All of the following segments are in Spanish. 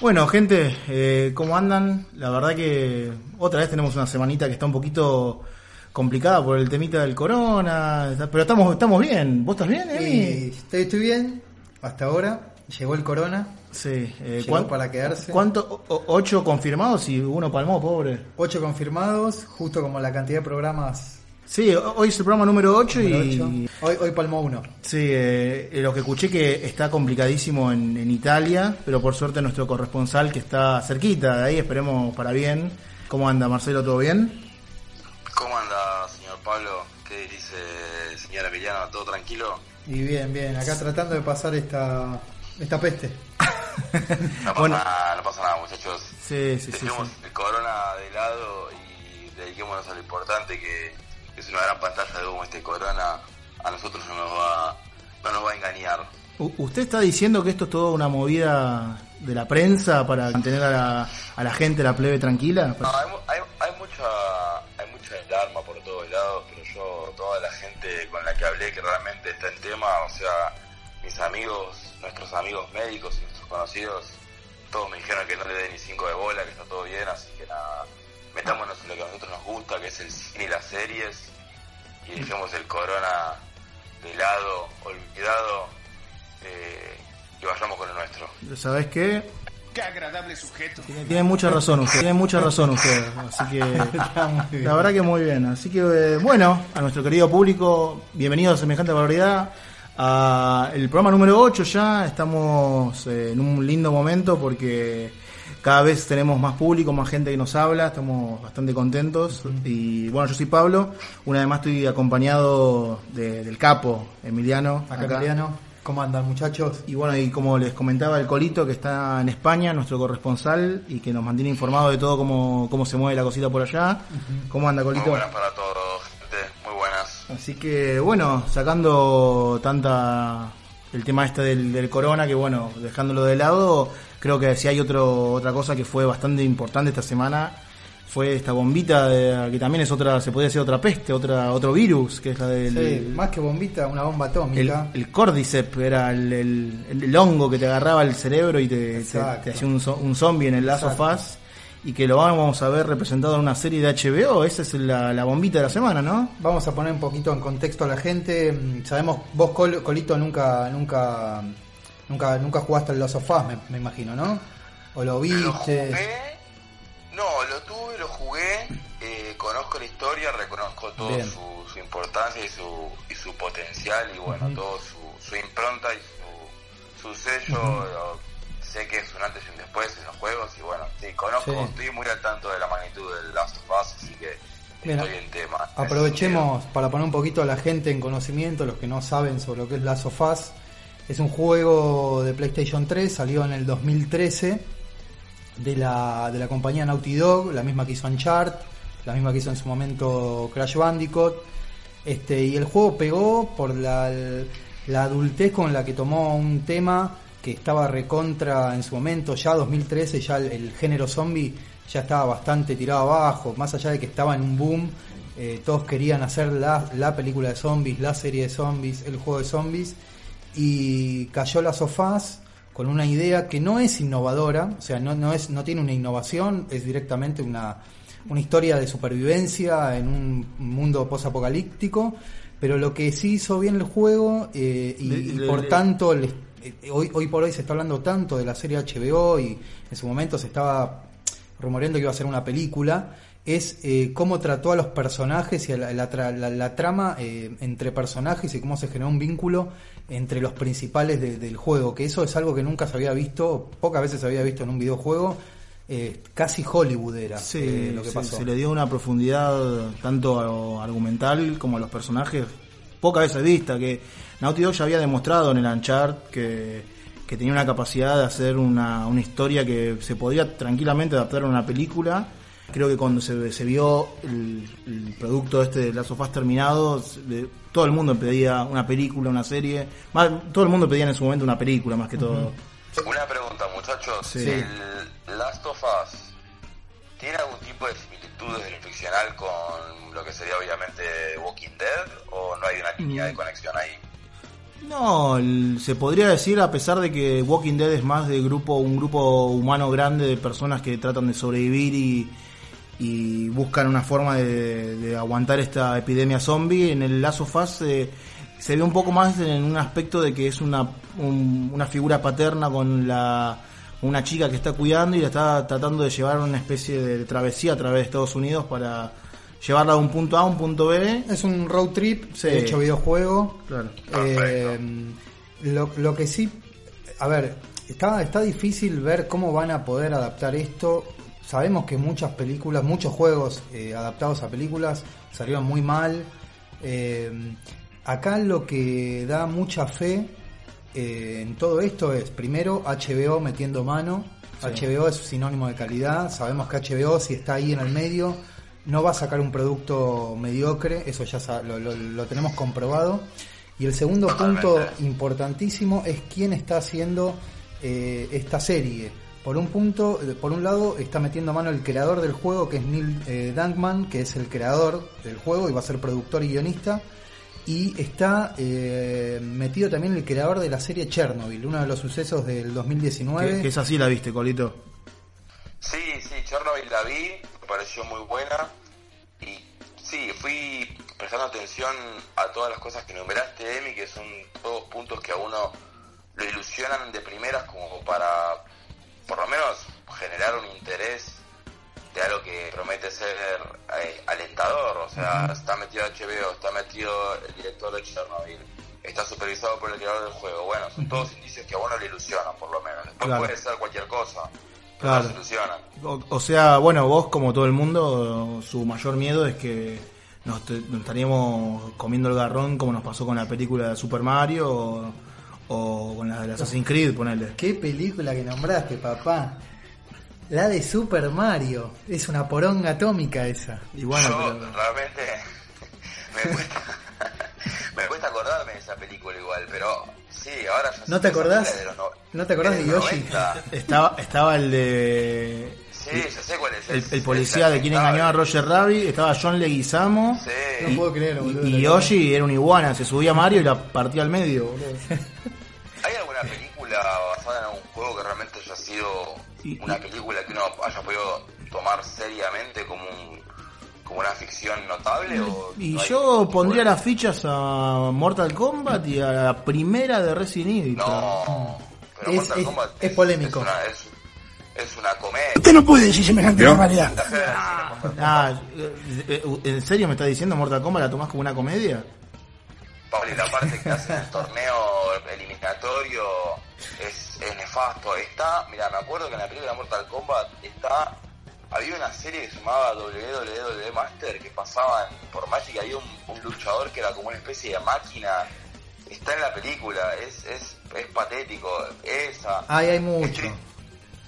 bueno, gente, eh, ¿cómo andan? La verdad que otra vez tenemos una semanita que está un poquito complicada por el temita del corona, pero estamos estamos bien. ¿Vos estás bien, Emi? estoy, estoy bien, hasta ahora. Llegó el corona. Sí, eh, Llegó para quedarse. ¿Cuánto? ¿Ocho confirmados y uno palmó, pobre? Ocho confirmados, justo como la cantidad de programas Sí, hoy es el programa número 8 y... Hoy, hoy palmó uno. Sí, eh, lo que escuché que está complicadísimo en, en, Italia, pero por suerte nuestro corresponsal que está cerquita de ahí, esperemos para bien. ¿Cómo anda Marcelo? ¿Todo bien? ¿Cómo anda señor Pablo? ¿Qué dice señora Emiliano? ¿Todo tranquilo? Y bien, bien, acá tratando de pasar esta, esta peste. no, pasa nada, no pasa nada muchachos. Sí, sí, sí, el corona de lado y dediquémonos a lo importante que es una gran pantalla de humo este corona, a nosotros no nos va, no nos va a engañar. ¿Usted está diciendo que esto es toda una movida de la prensa para mantener a la, a la gente, la plebe tranquila? No, hay, hay, hay, mucha hay mucha alarma por todos lados, pero yo, toda la gente con la que hablé que realmente está en tema, o sea, mis amigos, nuestros amigos médicos y nuestros conocidos, todos me dijeron que no le dé ni cinco de bola, que está todo bien, así que nada, metámonos en lo que a nosotros nos gusta, que es el cine y las series, y dejemos el corona de lado, olvidado, eh, y vayamos con el nuestro. ¿Sabes qué? Qué agradable sujeto. Tiene, mucha razón usted, tiene mucha razón usted, así que la verdad que muy bien. Así que eh, bueno, a nuestro querido público, bienvenidos a semejante barbaridad. A el programa número 8 ya, estamos eh, en un lindo momento porque cada vez tenemos más público, más gente que nos habla, estamos bastante contentos. Y bueno, yo soy Pablo, una vez más estoy acompañado del capo, Emiliano. Acá, Emiliano. ¿Cómo andan muchachos? Y bueno, y como les comentaba el Colito, que está en España, nuestro corresponsal, y que nos mantiene informado de todo cómo, cómo se mueve la cosita por allá. ¿Cómo anda Colito? Muy buenas para todos, gente, muy buenas. Así que bueno, sacando tanta el tema este del, del corona, que bueno, dejándolo de lado, Creo que si hay otro, otra cosa que fue bastante importante esta semana, fue esta bombita de, que también es otra, se podría decir otra peste, otra, otro virus, que es la del... Sí, más que bombita, una bomba atómica. El, Cordyceps era el, el, hongo que te agarraba el cerebro y te, te, hacía un, un, zombie en el lazo faz y que lo vamos a ver representado en una serie de HBO. Esa es la, la, bombita de la semana, ¿no? Vamos a poner un poquito en contexto a la gente. Sabemos, vos, Colito, nunca, nunca Nunca, nunca jugaste al Last of Us, me, imagino, ¿no? ¿O lo viste? Lo jugué, no, lo tuve, lo jugué, eh, conozco la historia, reconozco toda su, importancia y su, y su potencial y bueno, todo su, su impronta y su, su sello. sé que es un antes y un después en los juegos y bueno, sí, conozco, estoy muy al tanto de la magnitud del Last of Us, así que estoy en tema. Aprovechemos para poner un poquito a la gente en conocimiento, los que no saben sobre lo que es Last of Us. Es un juego de PlayStation 3, salió en el 2013 de la, de la compañía Naughty Dog, la misma que hizo Uncharted, la misma que hizo en su momento Crash Bandicoot. Este, y el juego pegó por la, la adultez con la que tomó un tema que estaba recontra en su momento, ya 2013, ya el, género zombie ya estaba bastante tirado abajo, más allá de que estaba en un boom, eh, todos querían hacer la, la película de zombies, la serie de zombies, el juego de zombies, y cayó las sofás con una idea que no es innovadora, o sea, no, no, es, no tiene una innovación, es directamente una, una historia de supervivencia en un mundo posapocalíptico, pero lo que sí hizo bien el juego eh, y, por tanto eh, hoy, hoy por hoy se está hablando tanto de la serie HBO y en su momento se estaba rumoreando que iba a ser una película, es eh, cómo trató a los personajes y la, la, trama eh, entre personajes y cómo se generó un vínculo entre los principales del juego, que eso es algo que nunca se había visto, pocas veces se había visto en un videojuego, eh, casi Hollywood era sí, lo que pasó. Se le dio una profundidad tanto argumental como a los personajes, pocas veces vista, que Naughty Dog ya había demostrado en el Uncharted que que tenía una capacidad de hacer una, una historia que se podía tranquilamente adaptar a una película. Creo que cuando se, se vio el, el producto este de Last of Us terminado, de- todo el mundo pedía una película, una serie. Más, todo el mundo pedía en su momento una película más que todo. Una pregunta, muchachos. Sí. ¿El Last of Us tiene algún tipo de similitudes lo ficcional con lo que sería obviamente Walking Dead? ¿O no hay una línea de conexión ahí? No, el- se podría decir a pesar de que Walking Dead es más de grupo, un grupo humano grande de personas que tratan de sobrevivir y, y buscan una forma de, de aguantar esta epidemia zombie. En el Last of Us eh, se ve un poco más en un aspecto de que es una, un- una figura paterna con la una chica que está cuidando y la está tratando de llevar una especie de travesía a través de Estados Unidos para llevarla de un punto A a un punto B. Es un road trip Sí. hecho videojuego. Claro. Eh, lo, lo que sí, a ver, está, está difícil ver cómo van a poder adaptar esto. Sabemos que muchas películas, muchos juegos eh, adaptados a películas salieron muy mal. Eh, acá lo que da mucha fe eh, en todo esto es, primero, HBO metiendo mano. HBO es sinónimo de calidad. Sabemos que HBO, si está ahí en el medio, no va a sacar un producto mediocre. Eso ya lo, lo- lo tenemos comprobado. Y el segundo punto importantísimo es quién está haciendo eh, esta serie. Por un punto, eh, por un lado, está metiendo mano el creador del juego, que es Neil eh, Dankman, que es el creador del juego y va a ser productor y guionista. Y está eh, metido también el creador de la serie Chernobyl, uno de los sucesos del 2019. Que, que esa sí la viste, Colito. Sí, sí, Chernobyl la vi, me pareció muy buena y sí, fui prestando atención a todas las cosas que numeraste, Emi, que son todos puntos que a uno lo ilusionan de primeras como para, por lo menos, generar un interés de algo que promete ser eh, alentador, o sea, está metido HBO, está metido el director de Chernobyl, está supervisado por el creador del juego, bueno, son todos indicios que a uno le ilusionan, por lo menos, después Claro. puede ser cualquier cosa, pero Claro. no ilusionan. O, o sea, bueno, vos como todo el mundo, su mayor miedo es que nos, te- nos estaríamos comiendo el garrón como nos pasó con la película de Super Mario o, o con la de Assassin's Creed, ponele. ¿Qué película que nombraste, papá? La de Super Mario. Es una poronga atómica esa. Y bueno, Yo pero- realmente me cuesta, me cuesta acordarme de esa película igual, pero sí, ahora ya ¿No te acordás? es de los no- ¿No te acordás de Yoshi? 90. estaba, estaba el de... Sí, ya sé cuál es. El, el es policía de quien engañó a Roger Rabbit, estaba John Leguizamo Sí. No puedo creer, boludo. y, y Yoshi era un iguana, se subía a Mario y la partía al medio. boludo. ¿Hay alguna película basada en algún juego que realmente haya sido una película que uno haya podido tomar seriamente como un como una ficción notable? O Y no yo pondría las fichas a Mortal Kombat y a la primera de Resident Evil. No, pero Es- Mortal es- Kombat es polémico. Es una, es, es una comedia. Usted no puede decir semejante barbaridad. Ah, eh, eh, ¿En serio me estás diciendo Mortal Kombat la tomás como una comedia? Pablo, la parte que hace el torneo eliminatorio es, es nefasto. Está, mira, me acuerdo que en la película Mortal Kombat está. Había una serie que se llamaba WWE Master que pasaban por Magic y había un, un luchador que era como una especie de máquina. Está en la película, es, es, es patético. Esa. Ay, hay mucho. Street,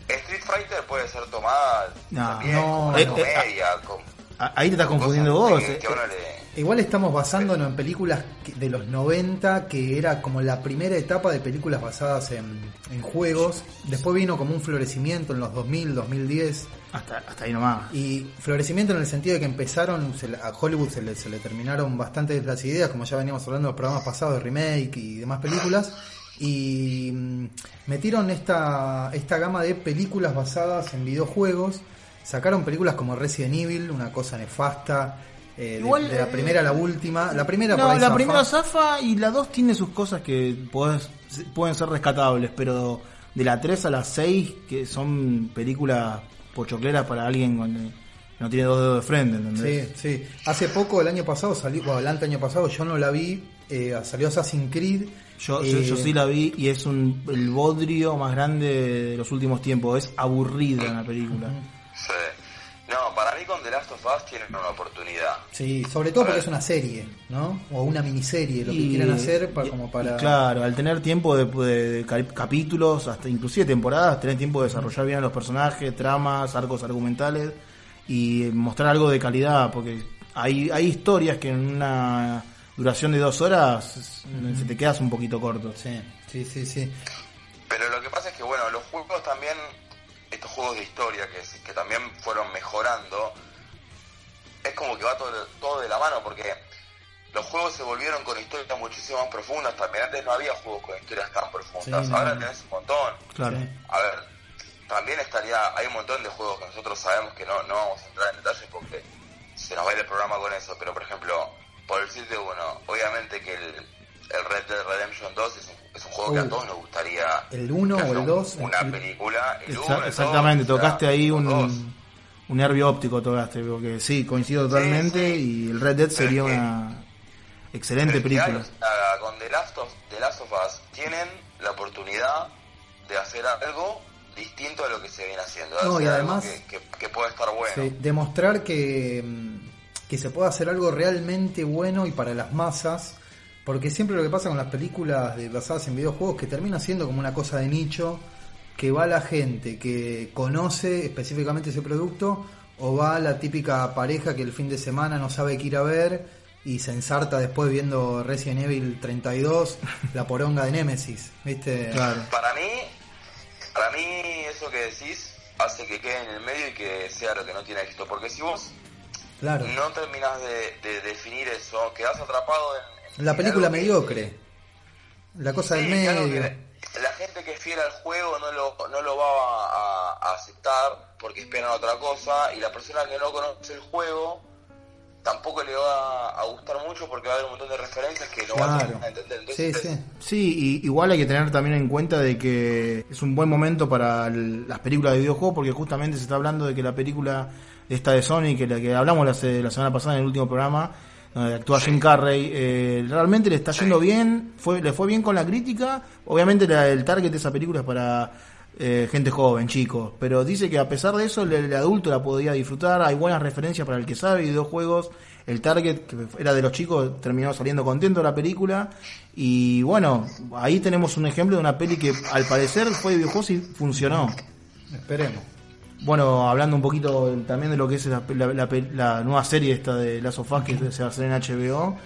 Street Fighter puede ser tomada No, también no. como una Eh, eh, comedia. con Ah, Ahí te estás confundiendo vos. que- eh. que uno le- Igual estamos basándonos en películas de los 90, que era como la primera etapa de películas basadas en, en juegos. Después vino como un florecimiento en los 2000, 2010. Hasta, hasta ahí nomás. Y florecimiento en el sentido de que empezaron, se a Hollywood se le, se le terminaron bastante las ideas, como ya veníamos hablando en los programas pasados de remake y demás películas. Y mm, metieron esta, esta gama de películas basadas en videojuegos. Sacaron películas como Resident Evil, una cosa nefasta. Eh, de- Igual, de, la eh, primera a la última. La primera No, la zafa. primera zafa y la 2 tiene sus cosas que podés- pueden ser rescatables, pero de la 3 a la 6, que son películas pochocleras para alguien cuando no tiene dos dedos de frente, ¿entendés? Sí, sí. Hace poco, el año pasado, salió, bueno, el año pasado yo no la vi, eh, salió Assassin's Creed. Yo, yo, yo eh, sí la vi y es un, el bodrio más grande de los últimos tiempos. Es aburrida la película. Sí. No, para mí con The Last of Us tienen una oportunidad. Sí, sobre todo porque es una serie, ¿no? O una miniserie, lo que quieren hacer para, y- como para... claro, al tener tiempo de, de- de cap- capítulos, hasta inclusive temporadas, tener tiempo de desarrollar bien a los personajes, tramas, arcos argumentales y mostrar algo de calidad, porque hay, hay historias que en una duración de dos horas se te quedas un poquito corto. Sí, sí, sí, sí. Pero lo que pasa es que, bueno, los juegos también, estos juegos de historia que, que también fueron mejorando, es como que va todo, todo de la mano, porque los juegos se volvieron con historias muchísimo más profundas también. Antes no había juegos con historias tan profundas, Sí, ahora tenés un montón. Claro. A ver, también estaría, hay un montón de juegos que nosotros sabemos que no, no vamos a entrar en detalles porque se nos va a ir el programa con eso, pero por ejemplo, por decirte uno, obviamente que el, el Red Dead Redemption 2 es un, es un juego que a todos nos gustaría ¿El uno que o haya el un- dos? una El- película, el uno, el dos, exactamente, o sea, tocaste ahí un, un nervio óptico, tocaste, porque sí, coincido totalmente sí. y el Red Dead sería Pero una excelente que película. con The Last, of, The Last of Us tienen la oportunidad de hacer algo distinto a lo que se viene haciendo. No, y además- que, que- que puede estar bueno. Sí, demostrar que, mm, que se puede hacer algo realmente bueno y para las masas, porque siempre lo que pasa con las películas de, basadas en videojuegos que termina siendo como una cosa de nicho, que va la gente que conoce específicamente ese producto o va la típica pareja que el fin de semana no sabe qué ir a ver y se ensarta después viendo Resident Evil 32, la poronga de Nemesis, ¿viste? Claro. Para mí, para mí eso que decís hace que quede en el medio y que sea lo que no tiene éxito. Porque si vos Claro. no terminás de, de definir eso, quedás atrapado en... La película que- mediocre. La cosa Sí, del medio. que la gente que es fiel al juego no lo, no lo va a, a aceptar porque esperan otra cosa y la persona que no conoce el juego tampoco le va a gustar mucho porque va a haber un montón de referencias que no va a Claro. entender. Sí, Entonces, sí. Sí, y igual hay que tener también en cuenta de que es un buen momento para el- las películas de videojuegos porque justamente se está hablando de que la película esta de Sony, que la que hablamos la, se- la semana pasada en el último programa, donde actúa Jim Carrey, eh, realmente le está yendo bien, fue, le fue bien con la crítica, obviamente la- el target de esa película es para eh, gente joven, chicos, pero dice que a pesar de eso el, el adulto la podía disfrutar, hay buenas referencias para el que sabe videojuegos, el target que era de los chicos terminó saliendo contento de la película. Y bueno, ahí tenemos un ejemplo de una peli que al parecer fue de videojuegos y funcionó. Esperemos. Bueno, hablando un poquito también de lo que es la, la- la la nueva serie esta de Last of Us que se va a hacer en HBO.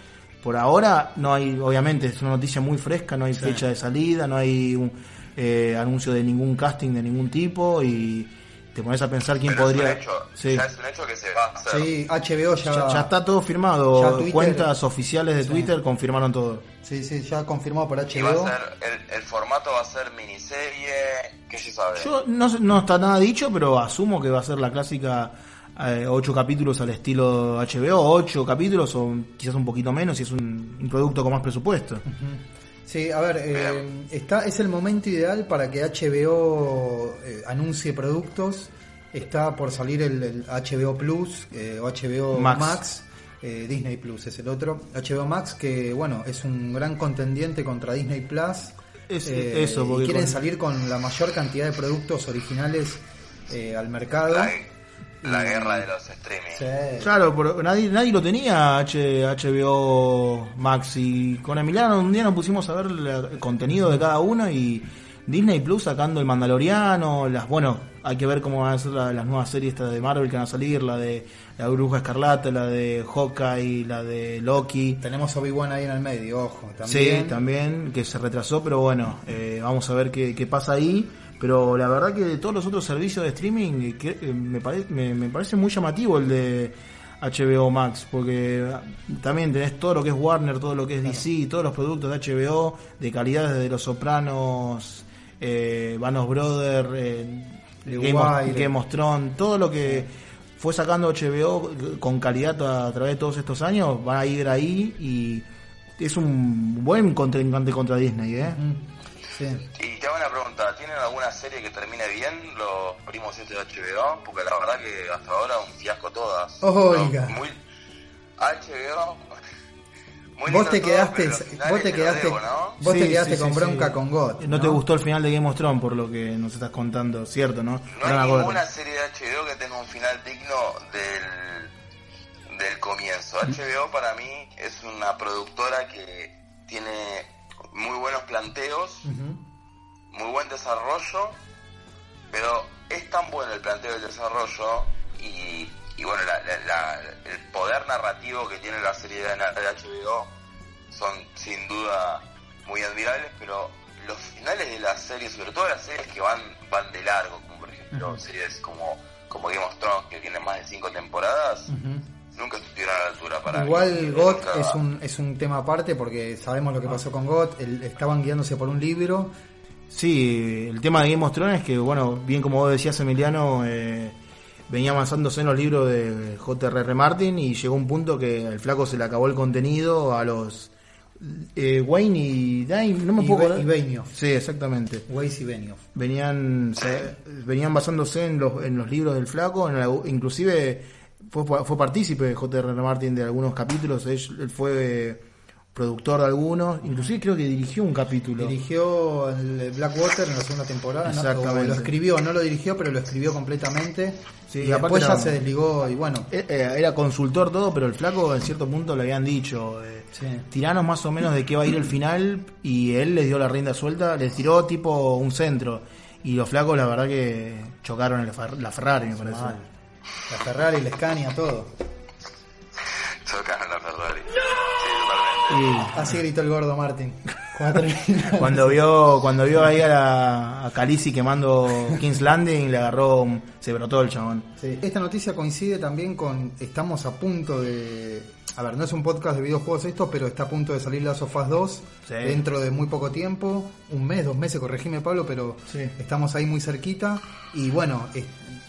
Por ahora no hay, obviamente, es una noticia muy fresca, no hay fecha de salida, no hay un eh, anuncio de ningún casting de ningún tipo y te pones a pensar quién pero podría... es un hecho, Sí. ya es un hecho que se va a hacer. Sí, HBO ya, Ya, ya está todo firmado, Ya Twitter- cuentas oficiales de Sí. Twitter confirmaron todo. Sí, sí, ya confirmado por Y va a HBO. ser, el, el formato va a ser miniserie, que se sabe. Yo no, no está nada dicho, pero asumo que va a ser la clásica eh, ocho capítulos al estilo HBO, ocho capítulos o quizás un poquito menos si es un, un producto con más presupuesto. Sí, a ver, eh, está, es el momento ideal para que HBO eh, anuncie productos. Está por salir el, el HBO Plus eh, o HBO Max. Max. eh, Disney Plus es el otro. HBO Max, que bueno, es un gran contendiente contra Disney Plus. Es- Eh, eso, y quieren con- salir con la mayor cantidad de productos originales eh, al mercado. La guerra de los streaming. Sí. Claro, pero nadie, nadie lo tenía H, HBO Max y con Emiliano un día nos pusimos a ver la- el contenido de cada uno y Disney Plus sacando el Mandaloriano, las bueno, hay que ver cómo van a ser la- las nuevas series estas de Marvel que van a salir, la de la Bruja Escarlata, la de Hawkeye, la de Loki. Tenemos Obi-Wan ahí en el medio, ojo. También. Sí, también, que se retrasó, pero bueno, eh, vamos a ver qué, qué pasa ahí. Pero la verdad que de todos los otros servicios de streaming, eh, que, eh, me, pare- me, me parece muy llamativo el de HBO Max, porque ah, también tenés todo lo que es Warner, todo lo que es DC, todos los productos de HBO, de calidad desde Los Sopranos, eh, Vanos Brothers, eh, The Game, of, Wire. Game of Thrones, todo lo que fue sacando HBO con calidad a, a través de todos estos años, van a ir ahí y es un buen contrincante contra Disney, ¿eh? Sí. Y te hago una pregunta, ¿tienen alguna serie que termine bien los primos estos de HBO? Porque la verdad que hasta ahora un fiasco todas. No, muy, HBO... muy Vos te todo, quedaste, vos te quedaste, debo, ¿no? vos te quedaste sí, con sí, bronca sí. con God. No, te gustó el final de Game of Thrones, por lo que nos estás contando, ¿cierto, no? No hay ninguna serie de HBO que tenga un final digno del, comienzo. HBO para mí es una productora que tiene muy buenos planteos, muy buen desarrollo, pero es tan bueno el planteo del desarrollo y, bueno, el poder narrativo que tiene la serie de, HBO son sin duda muy admirables, pero los finales de la serie, sobre todo las series que van van de largo, como por ejemplo series como, como Game of Thrones, que tienen más de cinco temporadas, nunca estuvieron a la altura para Igual GOT es, un, es un tema aparte porque sabemos lo que pasó con GOT, estaban guiándose por un libro. Sí, el tema de Game of Thrones es que, bueno, bien como vos decías, Emiliano, eh, venía avanzándose en los libros de J.R.R. Martin y llegó un punto que el flaco se le acabó el contenido a los eh, Wayne y Dime, no me puedo y, Benioff. Sí, exactamente. Weiss y Benioff. Venían, venían basándose en los, en los libros del flaco, en inclusive fue, fue partícipe de J.R.R. Martin de algunos capítulos, él fue productor de algunos, inclusive creo que dirigió un capítulo. Dirigió el Blackwater en la segunda temporada, Exactamente. lo escribió, no lo dirigió, pero lo escribió completamente. y después ya se desligó y bueno. Eh, eh, era consultor todo, pero el flaco en cierto punto le habían dicho, eh, tiranos más o menos de qué va a ir el final y él les dio la rienda suelta, les tiró tipo un centro. Y los flacos la verdad que chocaron la, Ferrari, me parece. La Ferrari, la Scania, todo. Chocaron la Ferrari. Así gritó el gordo Martin. cuando vio cuando vio ahí a, la, a quemando King's Landing, le agarró, se brotó el chabón. Esta noticia coincide también con, estamos a punto de, a ver, no es un podcast de videojuegos esto, pero está a punto de salir la Sofás 2 dentro de muy poco tiempo, un mes, dos meses, corregime Pablo, pero estamos ahí muy cerquita y bueno,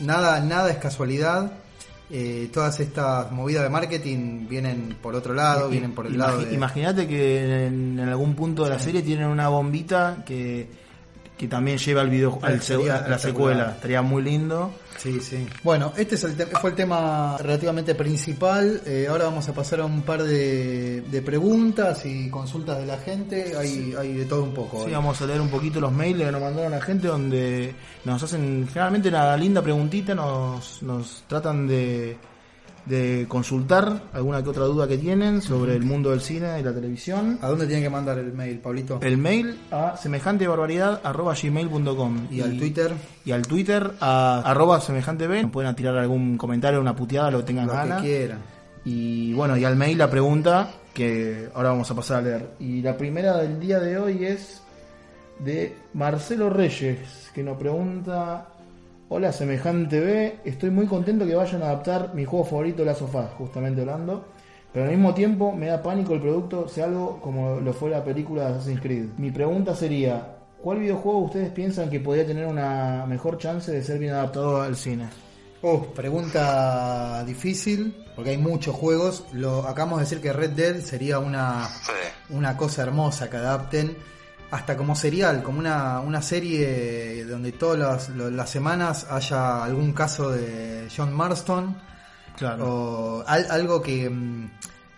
nada, nada es casualidad. Eh, todas estas movidas de marketing vienen por otro lado, vienen por el lado Imagínate que en, algún punto de la serie tienen una bombita que, que también lleva al video, al, la secuela. Estaría muy lindo. Sí, sí. Bueno, este es el fue el tema relativamente principal. Eh, ahora vamos a pasar a un par de, preguntas y consultas de la gente. Hay, hay de todo un poco. Sí, vamos a leer un poquito los mails que nos mandaron la gente donde nos hacen generalmente una linda preguntita, nos, nos tratan de de consultar alguna que otra duda que tienen sobre el mundo del cine y la televisión. ¿A dónde tienen que mandar el mail, Pablito? El mail a semejantebarbaridad.gmail.com ¿Y, al Twitter? Y al Twitter a arroba semejanteb. Pueden tirar algún comentario, una puteada, lo que tengan lo ganas. que quieran. Y bueno, y al mail la pregunta que ahora vamos a pasar a leer. Y la primera del día de hoy es de Marcelo Reyes, que nos pregunta Hola, Semejante B. Estoy muy contento que vayan a adaptar mi juego favorito, La Sofá, justamente hablando. Pero al mismo tiempo me da pánico el producto sea algo como lo fue la película de Assassin's Creed. Mi pregunta sería, ¿cuál videojuego ustedes piensan que podría tener una mejor chance de ser bien adaptado al cine? Oh, pregunta difícil, porque hay muchos juegos. Lo acabamos de decir que Red Dead sería una, una cosa hermosa que adapten hasta como serial, como una, una serie donde todas las, semanas haya algún caso de John Marston. Claro. O algo que, mm,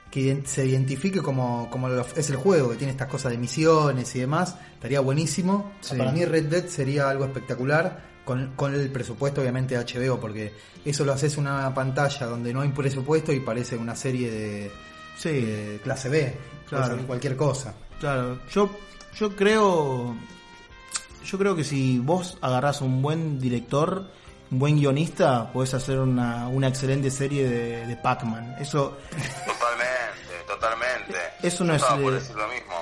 que se identifique como, como es el juego, que tiene estas cosas de misiones y demás. Estaría buenísimo. Para mí Red Dead sería algo espectacular. Con, con el presupuesto obviamente de HBO, porque eso lo haces en una pantalla donde no hay presupuesto y parece una serie de, sí. clase B, claro. cualquier cosa. Claro, yo yo creo. Yo creo que si vos agarrás un buen director, un buen guionista, podés hacer una, una excelente serie de, Pac-Man. Eso. Totalmente, totalmente. Eso no es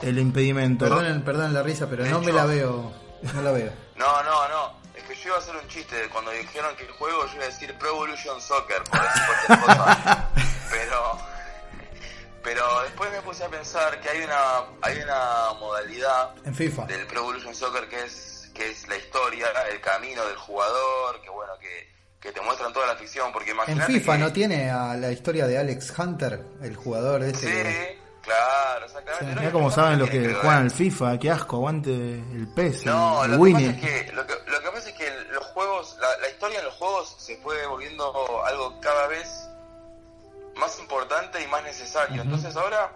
el, impedimento. Perdonen, perdonen la risa, pero no me la veo. No la veo. No, no, no. Es que yo iba a hacer un chiste. Cuando dijeron que el juego, yo iba a decir Pro Evolution Soccer, por decir cualquier cosa. pero pero después me puse a pensar que hay una hay una modalidad en FIFA del Pro Evolution Soccer que es que es la historia, el camino del jugador, que bueno que, que te muestran toda la ficción porque En FIFA no tiene a la historia de Alex Hunter, el jugador ese. Sí, claro, exactamente. Mira cómo saben los que juegan al FIFA, qué asco, aguante el PES, no, lo Que pasa es que, lo, que, lo que pasa es que los juegos, la, la historia en los juegos se fue volviendo algo cada vez más importante y más necesario. Entonces ahora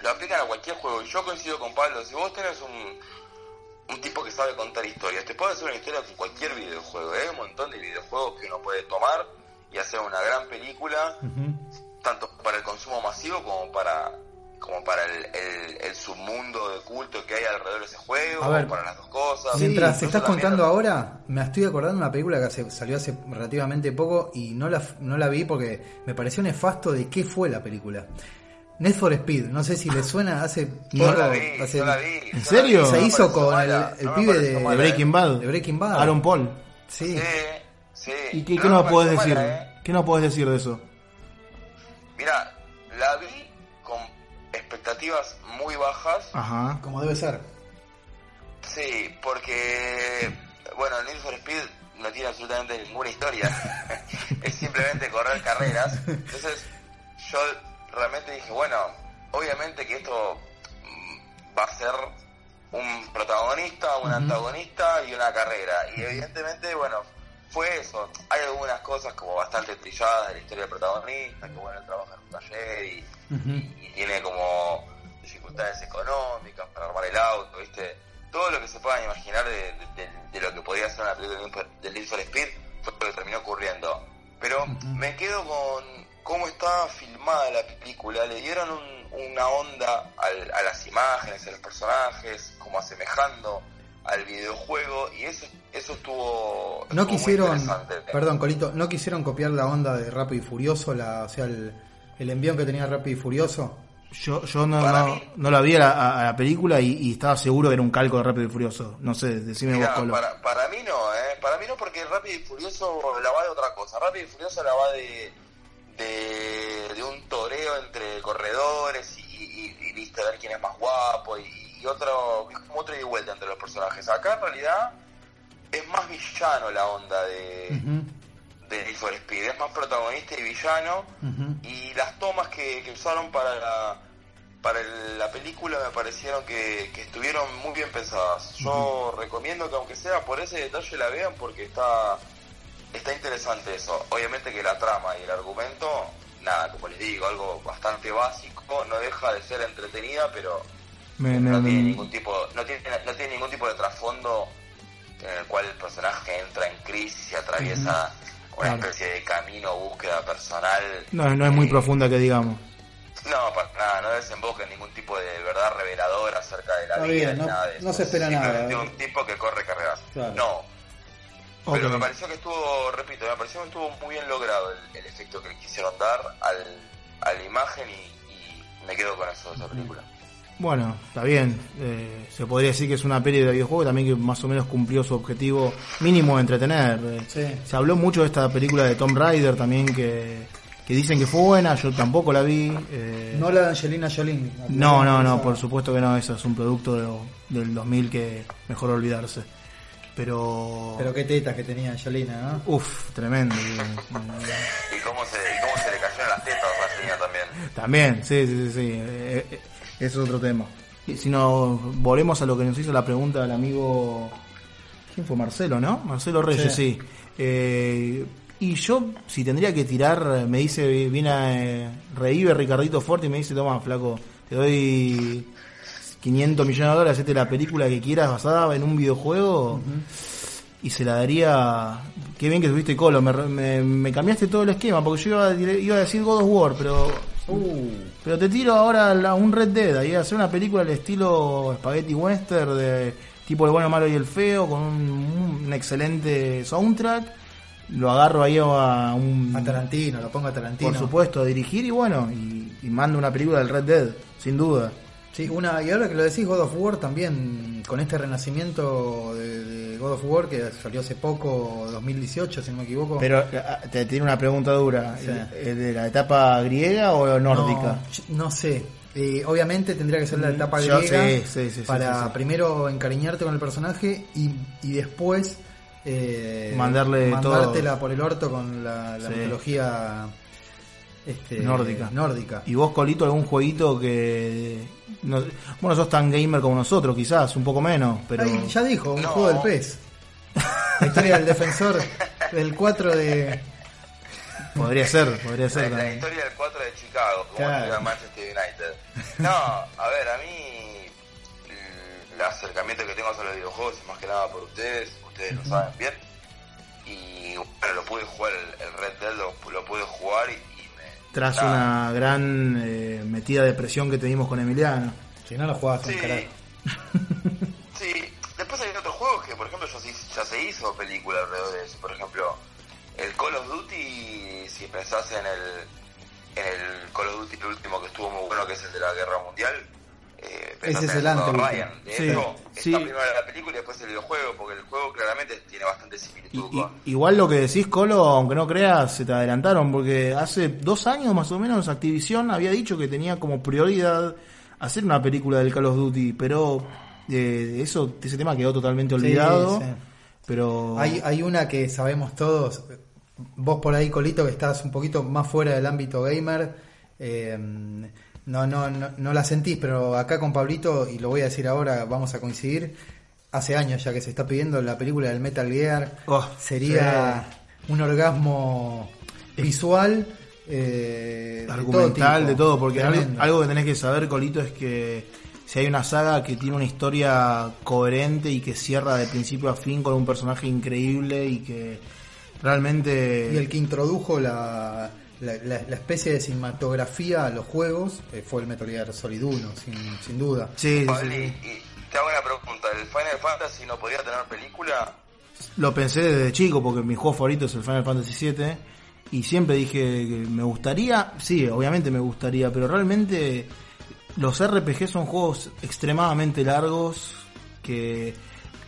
lo aplican a cualquier juego. Y yo coincido con Pablo, si vos tenés un, un tipo que sabe contar historias, te puede hacer una historia con cualquier videojuego. Hay un montón de videojuegos que uno puede tomar y hacer una gran película tanto para el consumo masivo como para como para el, el, el submundo de culto que hay alrededor de ese juego, A ver, o para las dos cosas. Mientras Sí, estás contando ahora, me estoy acordando de una película que hace- salió hace relativamente poco y no la, no la vi porque me pareció nefasto de qué fue la película. Need for Speed, no sé si le suena, hace poco, la vi, hace- yo la vi, ¿En serio? se no hizo con el, mala, el no me pibe de, mala, De Breaking Bad. de Breaking Bad. Aaron Paul. Sí. Sí, sí. ¿Y qué, No qué nos puedes pareció decir? mala, ¿eh? ¿Qué nos puedes decir de eso? Mira, la vi expectativas muy bajas. Ajá. Como debe ser. Sí, porque, bueno, Need for Speed no tiene absolutamente ninguna historia. es simplemente correr carreras. Entonces, yo realmente dije, bueno, obviamente que esto mm, va a ser un protagonista, un antagonista y una carrera. Y evidentemente, bueno, fue eso. Hay algunas cosas como bastante trilladas de la historia del protagonista, que bueno, él trabaja en un taller y, y- y tiene como dificultades económicas para armar el auto, ¿viste? Todo lo que se puedan imaginar de, de- de- de lo que podría ser una película de Need for- Speed fue lo que terminó ocurriendo. Pero me quedo con cómo está filmada la película. Le dieron un- una onda al- a las imágenes, a los personajes, como asemejando al videojuego y eso eso estuvo, No estuvo quisieron, perdón Colito, no quisieron copiar la onda de Rápido y Furioso, la, o sea, el, el envión que tenía Rápido y Furioso. Yo, yo no, no, no la vi a la, a- a la película y, y estaba seguro que era un calco de Rápido y Furioso. No sé, decime vos, Colo. para, para mí no, ¿eh? Para mí no, porque Rápido y Furioso la va de otra cosa. Rápido y Furioso la va de, de, de un toreo entre corredores y, y, y, viste, a ver quién es más guapo y, otro, como otro y vuelta entre los personajes. Acá en realidad es más villano la onda de, de Need for Speed. Es más protagonista y villano. Y las tomas que, que usaron para la, para el- la película me parecieron que, que estuvieron muy bien pensadas. Yo recomiendo que aunque sea por ese detalle la vean porque está, está interesante eso. Obviamente que la trama y el argumento, nada, como les digo, algo bastante básico, no deja de ser entretenida, pero Me- me- no tiene me- ningún tipo, no tiene, no tiene ningún tipo de trasfondo en el cual el personaje entra en crisis y atraviesa una Claro. especie de camino búsqueda personal. no, no es muy Eh, profunda que digamos. No, para nada, no desemboca en ningún tipo de verdad reveladora acerca de la Está vida bien, ni no- nada de eso. no se espera nada, Simplemente ¿eh? un tipo que corre carreras. Claro. No. Pero me pareció que estuvo, repito, me pareció que estuvo muy bien logrado el, el efecto que le quisieron dar al, a la imagen y, y me quedo con eso de esa película. Bueno, está bien. Eh, se podría decir que es una peli de videojuego también que más o menos cumplió su objetivo mínimo de entretener. Eh, Sí. Se habló mucho de esta película de Tom Raider también que, que dicen que fue buena, yo tampoco la vi. eh, No la de Angelina Jolie. no, no, no, por supuesto que no, eso es un producto de- del 2000 que mejor olvidarse. Pero... Pero qué tetas que tenía Angelina, ¿no? Uf, tremendo. Y cómo se, y cómo se le cayeron las tetas a la señora también. También, sí, sí, sí, sí. Es otro tema. Y si nos volvemos a lo que nos hizo la pregunta del amigo... ¿Quién fue? Marcelo, ¿no? Marcelo Reyes, Sí. sí. Eh, y yo, si tendría que tirar, me dice, viene eh, revive Ricardito Fuerte y me dice, toma, flaco, te doy 500 millones de dólares, hacete la película que quieras basada en un videojuego y se la daría... Qué bien que tuviste colo, me, me, me cambiaste todo el esquema, porque yo iba a, iba a decir God of War, pero... Pero te tiro ahora la- un Red Dead, ahí hacer una película al estilo Spaghetti Western, de tipo El bueno, malo y el feo, con un, un excelente soundtrack. Lo agarro ahí a un... A Tarantino, lo pongo a Tarantino. Por supuesto, a dirigir y bueno, y, y mando una película del Red Dead, sin duda. Sí, una, y ahora que lo decís, God of War también, con este renacimiento de, de God of War que salió hace poco, 2018, si no me equivoco. Pero ah, te tiene una pregunta dura, Sí. ¿es de la etapa griega o nórdica? No, no sé. Eh, obviamente tendría que ser la etapa Yo- griega sí, sí, para primero encariñarte con el personaje y, y después eh, Mandarle mandártela todo. por el orto con la, la mitología este, Nórdica. nórdica. ¿Y vos, Colito, algún jueguito que... No, bueno, sos tan gamer como nosotros, quizás, un poco menos, pero... Ay, ya dijo, un No. juego del pez. La historia del defensor del 4 de... Podría ser, podría ser La, historia del 4 de Chicago, como Claro. Manchester United. No, a ver, a mí el acercamiento que tengo a los videojuegos es más que nada por ustedes, ustedes lo saben bien. Y bueno, lo pude jugar, el, el Red Dead lo, lo pude jugar y tras Claro. una gran eh, metida de presión que tuvimos con Emiliano. Si no lo jugabas con Sí. carajo. Sí, después hay otros juegos que, por ejemplo, ya se, ya se hizo película alrededor de eso. Por ejemplo, el Call of Duty, si pensás en el, en el Call of Duty el último que estuvo muy bueno, que es el de la Guerra Mundial, eh, Ese es el antes, Ryan. De sí, hecho, sí. está primero la película y después el videojuego, porque el juego claramente tiene bastante similitud y- con... igual lo que decís, Colo, aunque no creas, se te adelantaron, porque hace dos años más o menos Activision había dicho que tenía como prioridad hacer una película del Call of Duty, pero eh, eso ese tema quedó totalmente olvidado. sí. Pero Hay, hay una que sabemos todos, vos por ahí, Colito, que estás un poquito más fuera del ámbito gamer, eh, no, no, no, no la sentís, pero acá con Pablito, y lo voy a decir ahora, vamos a coincidir, hace años ya que se está pidiendo la película del Metal Gear, Oh, sería un orgasmo visual. eh, de argumental, tipo. de todo, porque Tremendo. algo que tenés que saber, Colito, es que si hay una saga que tiene una historia coherente y que cierra de principio a fin con un personaje increíble y que realmente... Y el que introdujo la, la, la- la especie de cinematografía a los juegos eh, fue el Metal Gear Solid 1, sin, sin duda. Sí, sí. y te hago una pregunta, ¿el Final Fantasy no podría tener película? Lo pensé desde chico porque mi juego favorito es el Final Fantasy VII y siempre dije que me gustaría, sí, obviamente me gustaría, pero realmente los RPG son juegos extremadamente largos que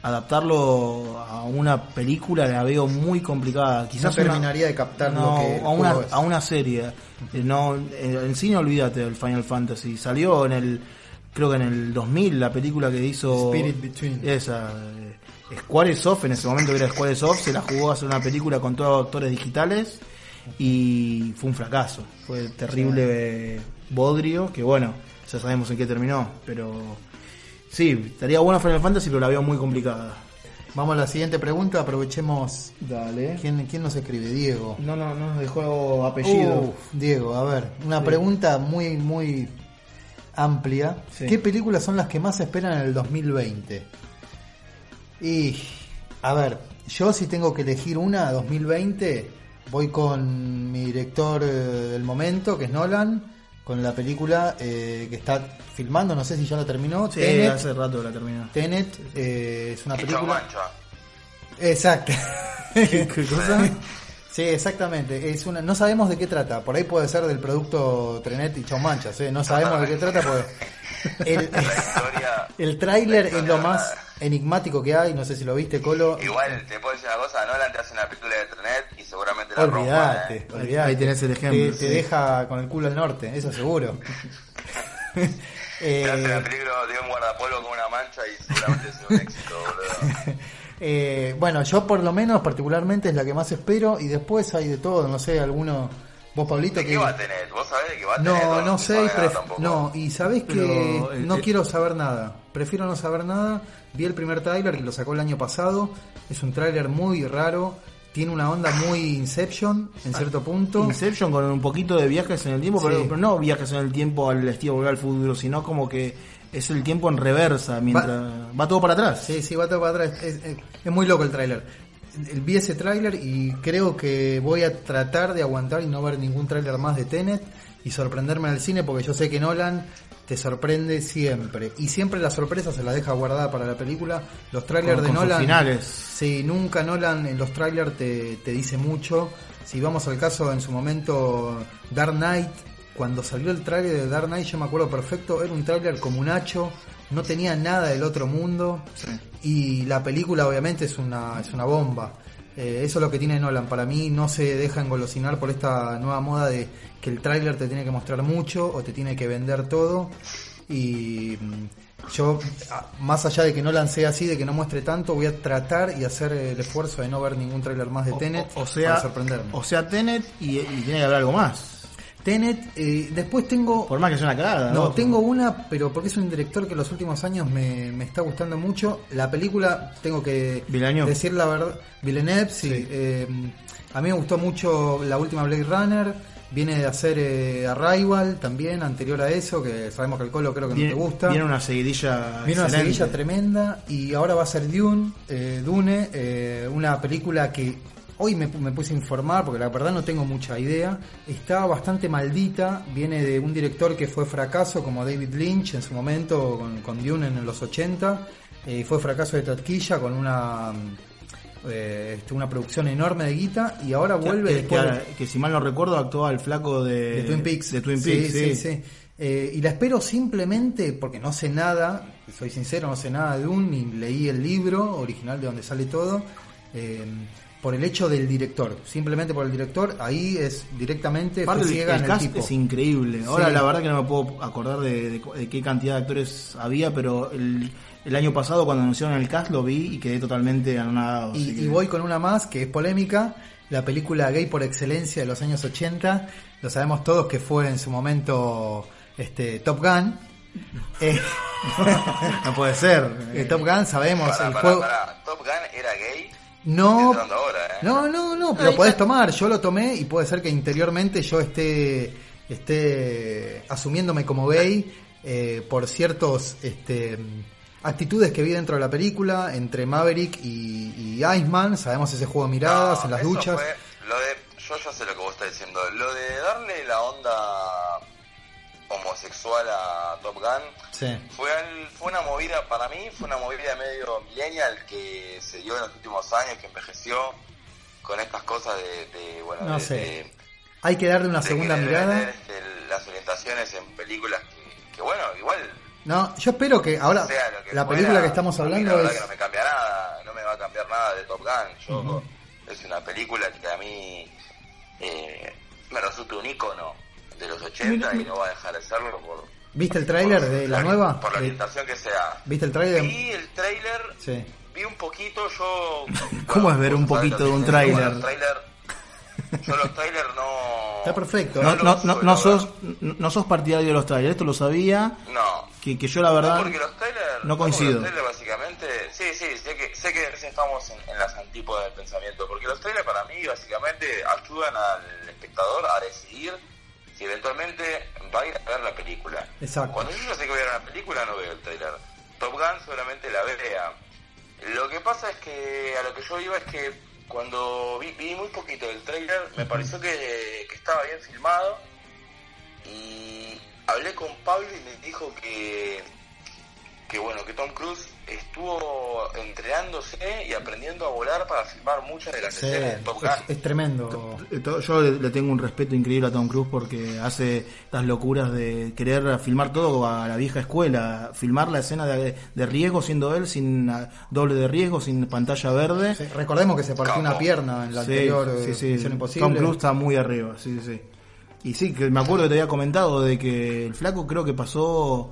adaptarlo a una película la veo muy complicada. Quizás no una- terminaría de captar no, lo que a una, a una serie. Eh, No, en, cine olvídate del Final Fantasy. Salió en el, creo que en el 2000 la película que hizo Spirit Between. esa eh, Squaresoft en ese momento que era Squaresoft se la jugó a hacer una película con todos actores digitales y fue un fracaso. Fue terrible bodrio que bueno, ya sabemos en qué terminó, pero sí, estaría bueno Final Fantasy, pero la veo muy complicada. Vamos a la siguiente pregunta, aprovechemos. Dale. ¿Quién, quién nos escribe? Diego. No, no, no nos dejó apellido. Uf, Diego, a ver, una Sí. pregunta muy, muy amplia. Sí. ¿Qué películas son las que más se esperan en el 2020? Y, a ver, yo si tengo que elegir una, 2020, voy con mi director eh, del momento, que es Nolan, con la película eh, que está filmando, no sé si ya la terminó, Sí, Tenet. hace rato la terminó. Tenet, eh, es una Hecha película... mancha. Exacto. ¿Qué, qué cosa? Sí, exactamente. Es una, no sabemos de qué trata. Por ahí puede ser del producto Trenet y Chau Manchas. ¿eh? No sabemos de qué trata porque el, historia... el tráiler es lo más enigmático que hay. No sé si lo viste, Colo. Igual te puedo decir una cosa, Nolan te hace una película de y seguramente la rompa. Olvídate, ¿eh? olvídate. Ahí tenés el ejemplo, Te, te sí. deja con el culo al norte, eso seguro. Te hace Eh, la película de un guardapolvo con una mancha y seguramente sea un éxito, boludo. eh, bueno, yo por lo menos particularmente es la que más espero y después hay de todo. No sé, alguno... Vos, Pablito, ¿De que... qué va a tener? ¿Vos sabés de qué va a tener? No, no sé, pref- no, y sabés que Pero, eh, no eh, quiero saber nada. Prefiero no saber nada. Vi el primer tráiler que lo sacó el año pasado. Es un tráiler muy raro. Tiene una onda muy Inception en cierto punto. Inception con un poquito de viajes en el tiempo, pero, Sí. pero no viajes en el tiempo al estilo volver al futuro, sino como que es el tiempo en reversa, mientras va, todo para atrás. Sí, sí, va todo para atrás. Es, es- es muy loco el tráiler. Vi ese tráiler y creo que voy a tratar de aguantar y no ver ningún tráiler más de Tenet y sorprenderme al cine porque yo sé que Nolan te sorprende siempre y siempre la sorpresa se la deja guardada para la película. Los trailers Con- de con Nolan finales. Sí, nunca Nolan en los trailers te, te dice mucho. Si vamos al caso en su momento Dark Knight, cuando salió el tráiler de Dark Knight yo me acuerdo perfecto, era un tráiler como un hacho, no tenía nada del otro mundo y la película obviamente es una, es una bomba. Eh, eso es lo que tiene Nolan. Para mí no se deja engolosinar por esta nueva moda de que el tráiler te tiene que mostrar mucho o te tiene que vender todo. Y mm, yo, más allá de que Nolan sea así, de que no muestre tanto, voy a tratar y hacer el esfuerzo de no ver ningún tráiler más de Tenet o, o sea, para sorprenderme. o sea, Tenet y, y tiene que haber algo más. Tenet, eh, después tengo... Por más que sea una cagada. No, ¿no? tengo una, pero porque es un director que en los últimos años me, me está gustando mucho. La película, tengo que Villeneuve. decir la verdad. Villeneuve, sí. Sí. eh, a mí me gustó mucho la última Blade Runner. Viene de hacer eh, Arrival también, anterior a eso, que sabemos que el colo creo que Viene, no te gusta. viene una seguidilla. Viene una seguilla tremenda y ahora va a ser Dune, eh, Dune, eh, una película que hoy me, me puse a informar, porque la verdad no tengo mucha idea. Está bastante maldita, viene de un director que fue fracaso, como David Lynch en su momento, con, con Dune en los 80. eh, fue fracaso de taquilla con una eh, este, una producción enorme de guita y ahora vuelve que, después de- que- que si mal no recuerdo actuaba el flaco de, de Twin Peaks. De Twin Sí, Peaks, sí, sí. sí. Eh, y la espero simplemente porque no sé nada, soy sincero, no sé nada de Dune, ni leí el libro original de donde sale todo, eh, por el hecho del director, simplemente por el director, ahí es directamente Aparte, fue el, ciega el en el cast tipo. es increíble. Ahora Sí. la verdad que no me puedo acordar de, de cu- de qué cantidad de actores había, pero el, el año pasado cuando anunciaron el cast lo vi y quedé totalmente anonadado. Y, así que- y voy con una más que es polémica, la película gay por excelencia de los años 80, lo sabemos todos que fue en su momento este Top Gun. Eh, no puede ser. eh, Top Gun sabemos el juego. Top Gun era gay. No ahora, ¿eh? no no no pero podés tomar yo lo tomé y puede ser que interiormente yo esté esté asumiéndome como gay eh, por ciertos este actitudes que vi dentro de la película entre Maverick y, y Iceman sabemos ese juego de miradas No, en las duchas fue lo de, yo ya sé lo que vos estás diciendo. Lo de darle la onda homosexual a Top Gun sí fue, al- fue una movida, para mí, fue una movida medio millennial que se dio en los últimos años, que envejeció con estas cosas de, de, bueno, No de- sé. de- Hay que darle una segunda mirada. las orientaciones en películas que, que, bueno, igual No, yo espero que ahora sea lo que la fuera, película que estamos hablando es que no me cambia nada, no me va a cambiar nada de Top Gun. Yo, Es una película que a mí eh, me resulta un icono de los 80 y no va a dejar de serlo por, ¿Viste el tráiler de la nueva? por la orientación que sea. ¿Viste el tráiler? Vi el tráiler, Sí. vi un poquito, yo... ¿Cómo es ver un poquito de un tráiler? Yo los trailers no... Está perfecto. No, no, no, no sos, no sos partidario de los trailers, esto lo sabía. No. Que, que yo la verdad. No, porque los trailers, no coincido. Los trailers básicamente, sí, sí, sé que, sé que estamos en, en las antípodas del pensamiento, porque los trailers para mí básicamente ayudan al espectador a decidir si eventualmente va a ir a ver la película. Exacto. Cuando yo ya sé que voy a ver una película no veo el trailer. Top Gun seguramente la vea. Lo que pasa es que a lo que yo iba es que cuando vi, vi muy poquito del trailer me pareció que, que estaba bien filmado y hablé con Pablo y me dijo que que bueno que Tom Cruise estuvo entrenándose y aprendiendo a volar para filmar muchas de las Sí, escenas de Top Gun. es, es tremendo. Yo le, tengo un respeto increíble a Tom Cruise porque hace las locuras de querer filmar todo a la vieja escuela, filmar la escena de, de riesgo siendo él sin doble de riesgo, sin pantalla verde. Sí, recordemos que se partió Capo. una pierna en la Sí, anterior eh, sí, sí. Misión Imposible. Tom Cruise está muy arriba, sí, sí, sí. Y sí, que me acuerdo que te había comentado de que el flaco creo que pasó,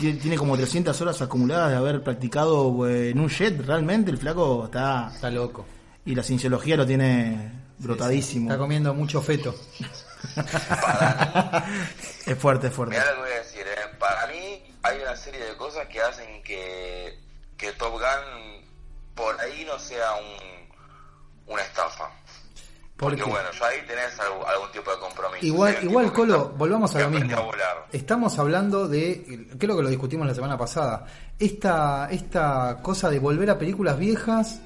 tiene como 300 horas acumuladas de haber practicado eh, en un jet, realmente el flaco está... Está loco. Y la cienciología lo tiene brotadísimo. Está comiendo mucho feto. es fuerte, es fuerte. Mirá lo que voy a decir, eh. para mí hay una serie de cosas que hacen que, que Top Gun por ahí no sea un, una estafa. ¿Por Porque bueno, ya ahí tenés algún, algún tipo de compromiso. Igual, igual Colo, volvamos a lo mismo. a. Estamos hablando de, creo que lo discutimos la semana pasada, esta, esta cosa de volver a películas viejas.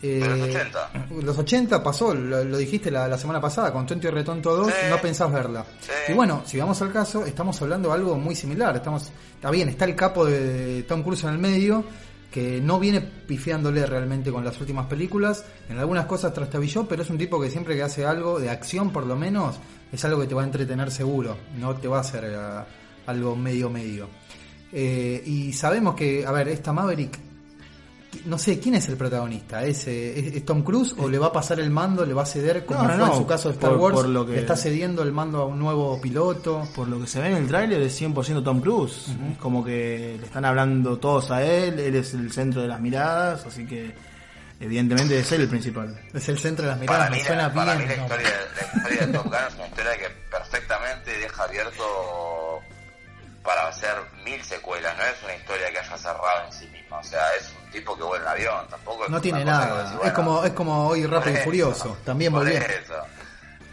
eh, De los 80. Los 80 pasó, lo, lo dijiste la, la semana pasada, con Tonto y Retonto 2, Sí. no pensás verla. Sí. Y bueno, si vamos al caso, estamos hablando de algo muy similar. Estamos, está bien, está el capo de Tom Cruise en el medio, que no viene pifiándole realmente con las últimas películas. En algunas cosas trastabilló, pero es un tipo que siempre que hace algo de acción, por lo menos, es algo que te va a entretener seguro. No te va a hacer eh, algo medio medio. Eh, y sabemos que, a ver, esta Maverick, no sé, ¿quién es el protagonista? ¿Es, eh, es- es Tom Cruise o le va a pasar el mando, le va a ceder como No, fue no, en su caso de Star por- Wars? por lo que- Le está cediendo el mando a un nuevo piloto. Por lo que se ve en el tráiler es 100% Tom Cruise. Es como que le están hablando todos a él, él es el centro de las miradas, así que evidentemente es él el principal. Es el centro de las Para miradas, mí, me suena para mí bien. la ¿no? historia, la historia de Top Gun es una historia que perfectamente deja abierto para hacer mil secuelas. No es una historia que haya cerrado en sí misma. O sea, es un tipo que vuela en avión. Tampoco es No tiene nada. es como es como hoy Rápido y Furioso. También volvió. eso.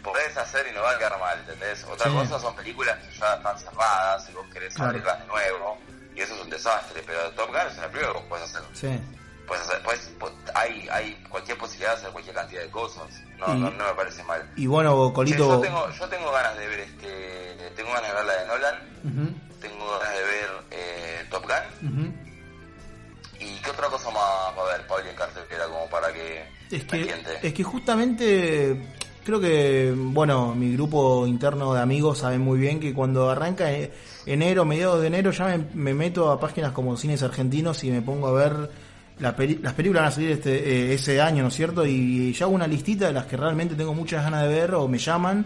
Podés hacer y no va a quedar mal, ¿entendés? Otra Sí. cosa son películas que ya están cerradas y vos querés Claro. abrirlas de nuevo. Y eso es un desastre. Pero Top Gun es una película que vos podés hacer Sí. pues, pues, pues, hay, hay cualquier posibilidad de hacer cualquier cantidad de cosas. No, Y- no, no me parece mal. Y bueno, Sí, Colito, yo, tengo, yo tengo ganas de ver este. Tengo ganas de ver la de Nolan. Ujú, Tengo ganas de ver eh, Top Gun. ¿Y qué otra cosa más va a haber Pablo en cartelera como para que es que, es que justamente creo que, bueno, mi grupo interno de amigos sabe muy bien que cuando arranca e- enero, mediados de enero, ya me, me meto a páginas como Cines Argentinos y me pongo a ver la peli- las películas van a salir este, eh, ese año, ¿no es cierto? Y ya hago una listita de las que realmente tengo muchas ganas de ver o me llaman.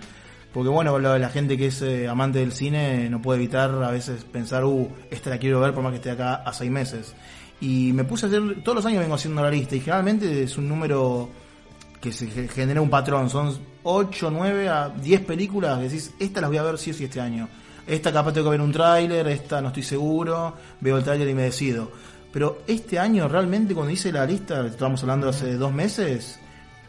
Porque bueno, la, la gente que es eh, amante del cine no puede evitar a veces pensar, uh, esta la quiero ver por más que esté acá a seis meses. Y me puse a hacer, todos los años vengo haciendo la lista y generalmente es un número que se ge- genera un patrón. Son 8, 9 a 10 películas que decís, esta las voy a ver sí o sí este año. Esta capaz tengo que ver un tráiler, esta no estoy seguro, veo el tráiler y me decido. Pero este año realmente cuando hice la lista, estamos hablando de hace dos meses,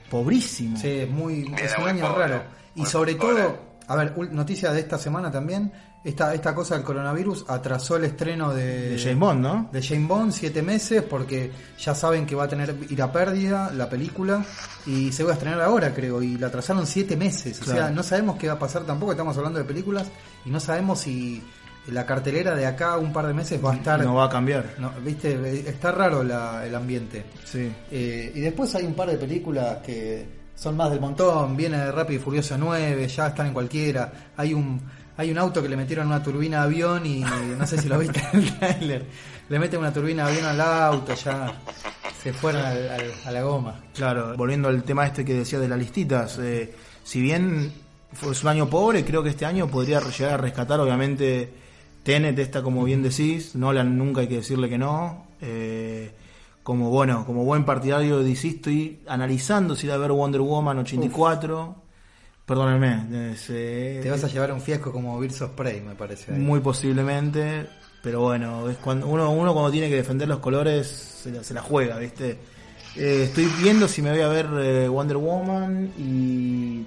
pobrísimo. Sí, es muy es un muy año pobre, raro. Y sobre todo, a ver, noticia de esta semana también, esta, esta cosa del coronavirus atrasó el estreno de, De James Bond, ¿no? de James Bond siete meses porque ya saben que va a tener ir a pérdida la película y se va a estrenar ahora creo y la atrasaron siete meses. O sea, no sabemos qué va a pasar tampoco, estamos hablando de películas y no sabemos si la cartelera de acá a un par de meses va a estar... No va a cambiar. no, Viste, está raro la- el ambiente. Sí. Eh, y después hay un par de películas que son más del montón. Viene de Rápido y Furioso 9, ya están en cualquiera. Hay un hay un auto que le metieron una turbina de avión y no sé si lo viste en el trailer. Le meten una turbina de avión al auto, ya se fueron al- a la goma. Claro, volviendo al tema este que decía de las listitas, eh, si bien fue un año pobre, creo que este año podría llegar a rescatar, obviamente, Tenet, esta como bien decís, Nolan nunca hay que decirle que no. eh, como bueno, como buen partidario de DC estoy analizando si ir a ver Wonder Woman 84. Perdónenme, es, eh, Te vas a llevar un fiasco como Birds of Prey, me parece. ahí. muy posiblemente, pero bueno, es cuando uno, uno cuando tiene que defender los colores se la, se la juega, ¿viste? Eh, estoy viendo si me voy a ver eh, Wonder Woman y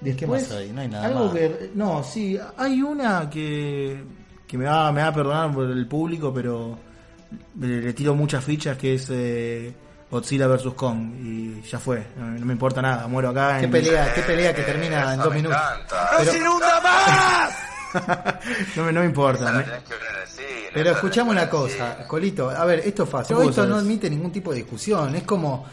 después más hay? No hay nada algo más. que no, sí, hay una que que me va me va a perdonar por el público, pero le, le tiro muchas fichas que es eh, Godzilla vs Kong y ya fue, no, no me importa nada, muero acá ¿Qué en- pelea, qué pelea que termina en dos me minutos? encanta. Pero- no me no me importa. La me- cine, Pero tenés una cosa. Colito, a ver, esto es fácil. ¿Cómo Esto no admite ningún tipo de discusión. Es como,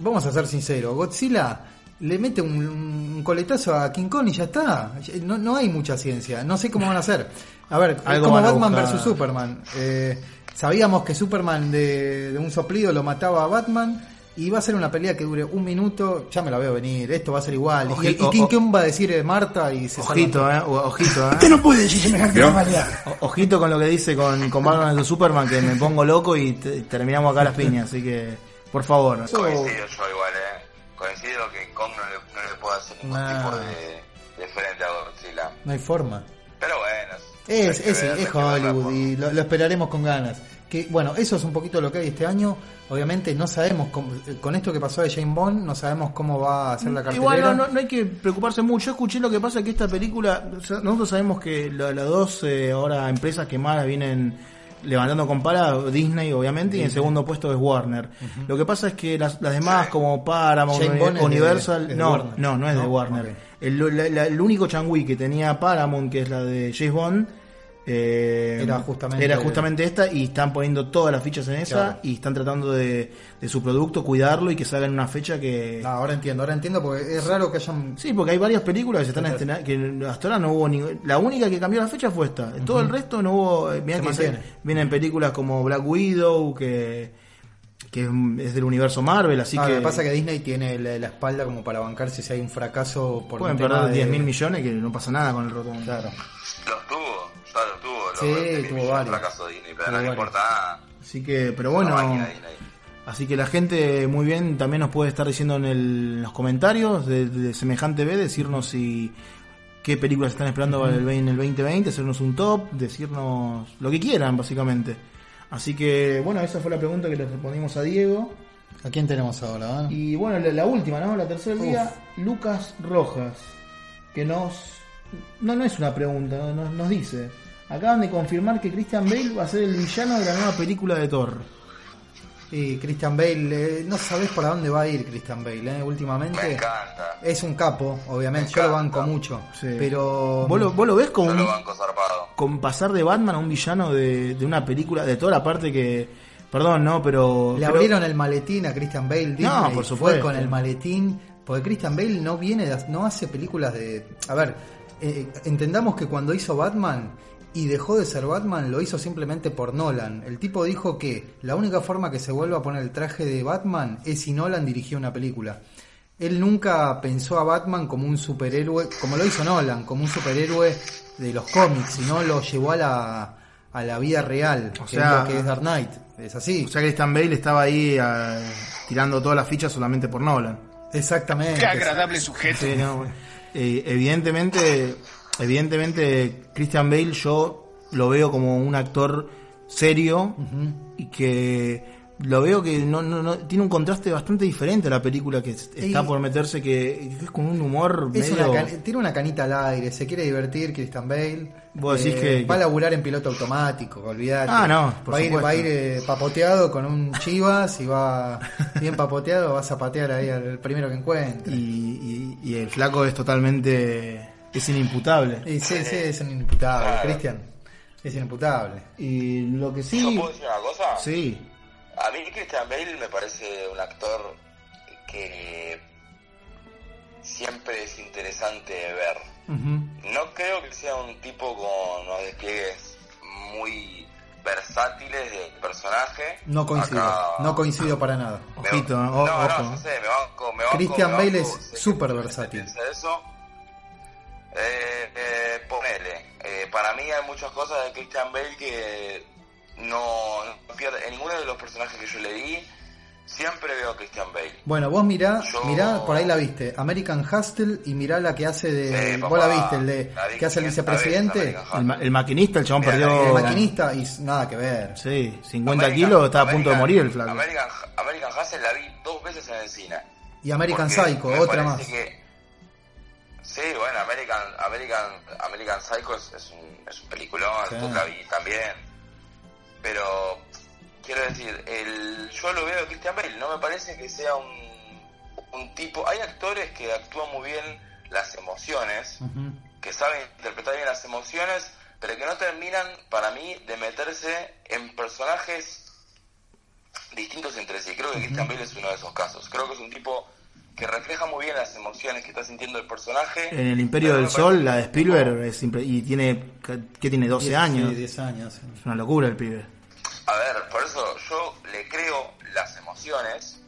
vamos a ser sinceros, Godzilla le mete un, un coletazo a King Kong y ya está. No, no hay mucha ciencia. No sé cómo van a hacer. A ver, es como Batman versus Superman. Eh, sabíamos que Superman de, de un soplido lo mataba a Batman. Y va a ser una pelea que dure un minuto, ya me la veo venir, esto va a ser igual. y, Oji- y King o- Kong va a decir eh, Marta y se Ojito, eh, ojito, eh. Usted no puede decir semejante barbaridad. O- Ojito con lo que dice con, con Batman vs Superman, que me pongo loco y te- terminamos acá las piñas, así que, por favor. Coincido yo igual, eh. Coincido que Kong no le, no le puede hacer ningún Nah. tipo de, de frente a Godzilla. No hay forma. Pero bueno. Es, es, ver, es Hollywood y lo, lo esperaremos con ganas. Que bueno, eso es un poquito lo que hay este año. Obviamente no sabemos, cómo- eh, con esto que pasó de Jane Bond, no sabemos cómo va a ser la cartelera. Igual no, no, no hay que preocuparse mucho. Yo escuché lo que pasa que esta película, nosotros sabemos que la- las dos eh, ahora empresas que más vienen levantando con pala, Disney obviamente, y en segundo puesto es Warner. Lo que pasa es que las, las demás como Paramount, Universal, de no, no, no es de. Warner. El, la- la- el único changui que tenía Paramount, que es la de James Bond, eh, Era justamente- era justamente esta y están poniendo todas las fichas en esa Claro. y están tratando de, de su producto cuidarlo y que salga en una fecha que Ah, ahora entiendo, ahora entiendo porque es raro que hayan... Sí, porque hay varias películas que se están que hasta ahora no hubo ningún... La única que cambió la fecha fue esta. En todo el resto no hubo... eh, mirá Se que se- vienen películas como Black Widow, que, que es- es del universo Marvel, así Ah, que... Lo que pasa es que Disney tiene la, la espalda como para bancarse si hay un fracaso por pueden perder de- 10 mil millones que no pasa nada con el roto. Claro. Los tuvo, ya los tuvo. Los Sí, tuvo varios. fracaso de Disney, pero Tuvo no varios. importa nada. Así que, pero bueno... Así que la gente muy bien también nos puede estar diciendo en, el- en los comentarios de, de semejante B, decirnos si qué películas están esperando el 20 en el 2020, hacernos un top, decirnos lo que quieran básicamente. Así que bueno, esa fue la pregunta que le respondimos a Diego. ¿A quién tenemos ahora? ah? Y bueno, la, la última, ¿no? La tercera día, Lucas Rojas, que nos... No, no es una pregunta, no- nos, nos dice, acaban de confirmar que Christian Bale va a ser el villano de la nueva película de Thor. Y Christian Bale, eh, no sabes por dónde va a ir Christian Bale, eh, últimamente. Me encanta. Es un capo, obviamente, Me yo lo banco mucho. Sí. Pero. ¿Vos lo, vos lo ves como Yo lo banco zarpado. con pasar de Batman a un villano de, de una película, de toda la parte que. Perdón, no, pero. Le pero- abrieron el maletín a Christian Bale. Disney, No, por Fue supuesto. con el maletín. Porque Christian Bale no viene, de- no hace películas de. A ver, eh, entendamos que cuando hizo Batman y dejó de ser Batman, lo hizo simplemente por Nolan. El tipo dijo que la única forma que se vuelva a poner el traje de Batman es si Nolan dirigió una película. Él nunca pensó a Batman como un superhéroe, como lo hizo Nolan, como un superhéroe de los cómics, sino lo llevó a la, a la vida real, O que, sea- es lo que es Dark Knight. Es así. O sea, Christian Bale estaba ahí eh, tirando todas las fichas solamente por Nolan. Exactamente. Qué agradable sujeto. Sí, no, eh, evidentemente, evidentemente, Christian Bale yo lo veo como un actor serio y que lo veo que no, no, no- tiene un contraste bastante diferente a la película que es- está Y- por meterse, que, que es con un humor medio... una can- tiene una canita al aire, se quiere divertir Christian Bale. Eh, Vos decís que- Va a laburar en piloto automático, olvidate. Ah, no, por va a ir, va a ir eh, papoteado con un chivas y va bien papoteado, va a zapatear ahí al primero que encuentre. y, y- y el flaco es totalmente... es inimputable. Y sí, sí, es un inimputable, Claro. Cristian. Es inimputable. Y lo que ¿Yo sí... puedo decir una cosa? Sí, A mí Christian Bale me parece un actor que siempre es interesante ver. No creo que sea un tipo con unos despliegues muy versátiles de personaje. No coincido, Acá- no coincido para nada. me- Ojito, no, o- no, ojo. yo sé, me banco, me banco, Christian me Bale banco, es sé que súper versátil. piensa eso. Eh, eh, ponele, eh, para mí hay muchas cosas de Christian Bale que no, no pierde. En ninguno de los personajes que yo leí, siempre veo a Christian Bale. Bueno, vos mirá, Yo- mirá, por ahí la viste, American Hustle y mirá la que hace de... Sí, vos la viste, el de vi que hace el 500 vicepresidente, el, ma- el maquinista, el chabón Mira, perdió... el maquinista y nada que ver. Sí, 50 American- kilos, estaba a punto de morir el flaco. American, American Hustle la vi dos veces en el cine. Y American Psycho, otra más. que- sí, bueno, American, American, American Psycho es, es un, es un peliculón, Sí. yo la vi también. Pero, quiero decir, el, yo lo veo a Christian Bale, no me parece que sea un, un tipo... Hay actores que actúan muy bien las emociones, que saben interpretar bien las emociones, pero que no terminan, para mí, de meterse en personajes distintos entre sí. Creo que Christian Bale es uno de esos casos. Creo que es un tipo que refleja muy bien las emociones que está sintiendo el personaje. En el Imperio del Sol, que la de Spielberg, es y tiene, ¿qué tiene? 12 Diez- años. Sí, 10 años. Es una locura el pibe. A ver, por eso yo le creo las emociones,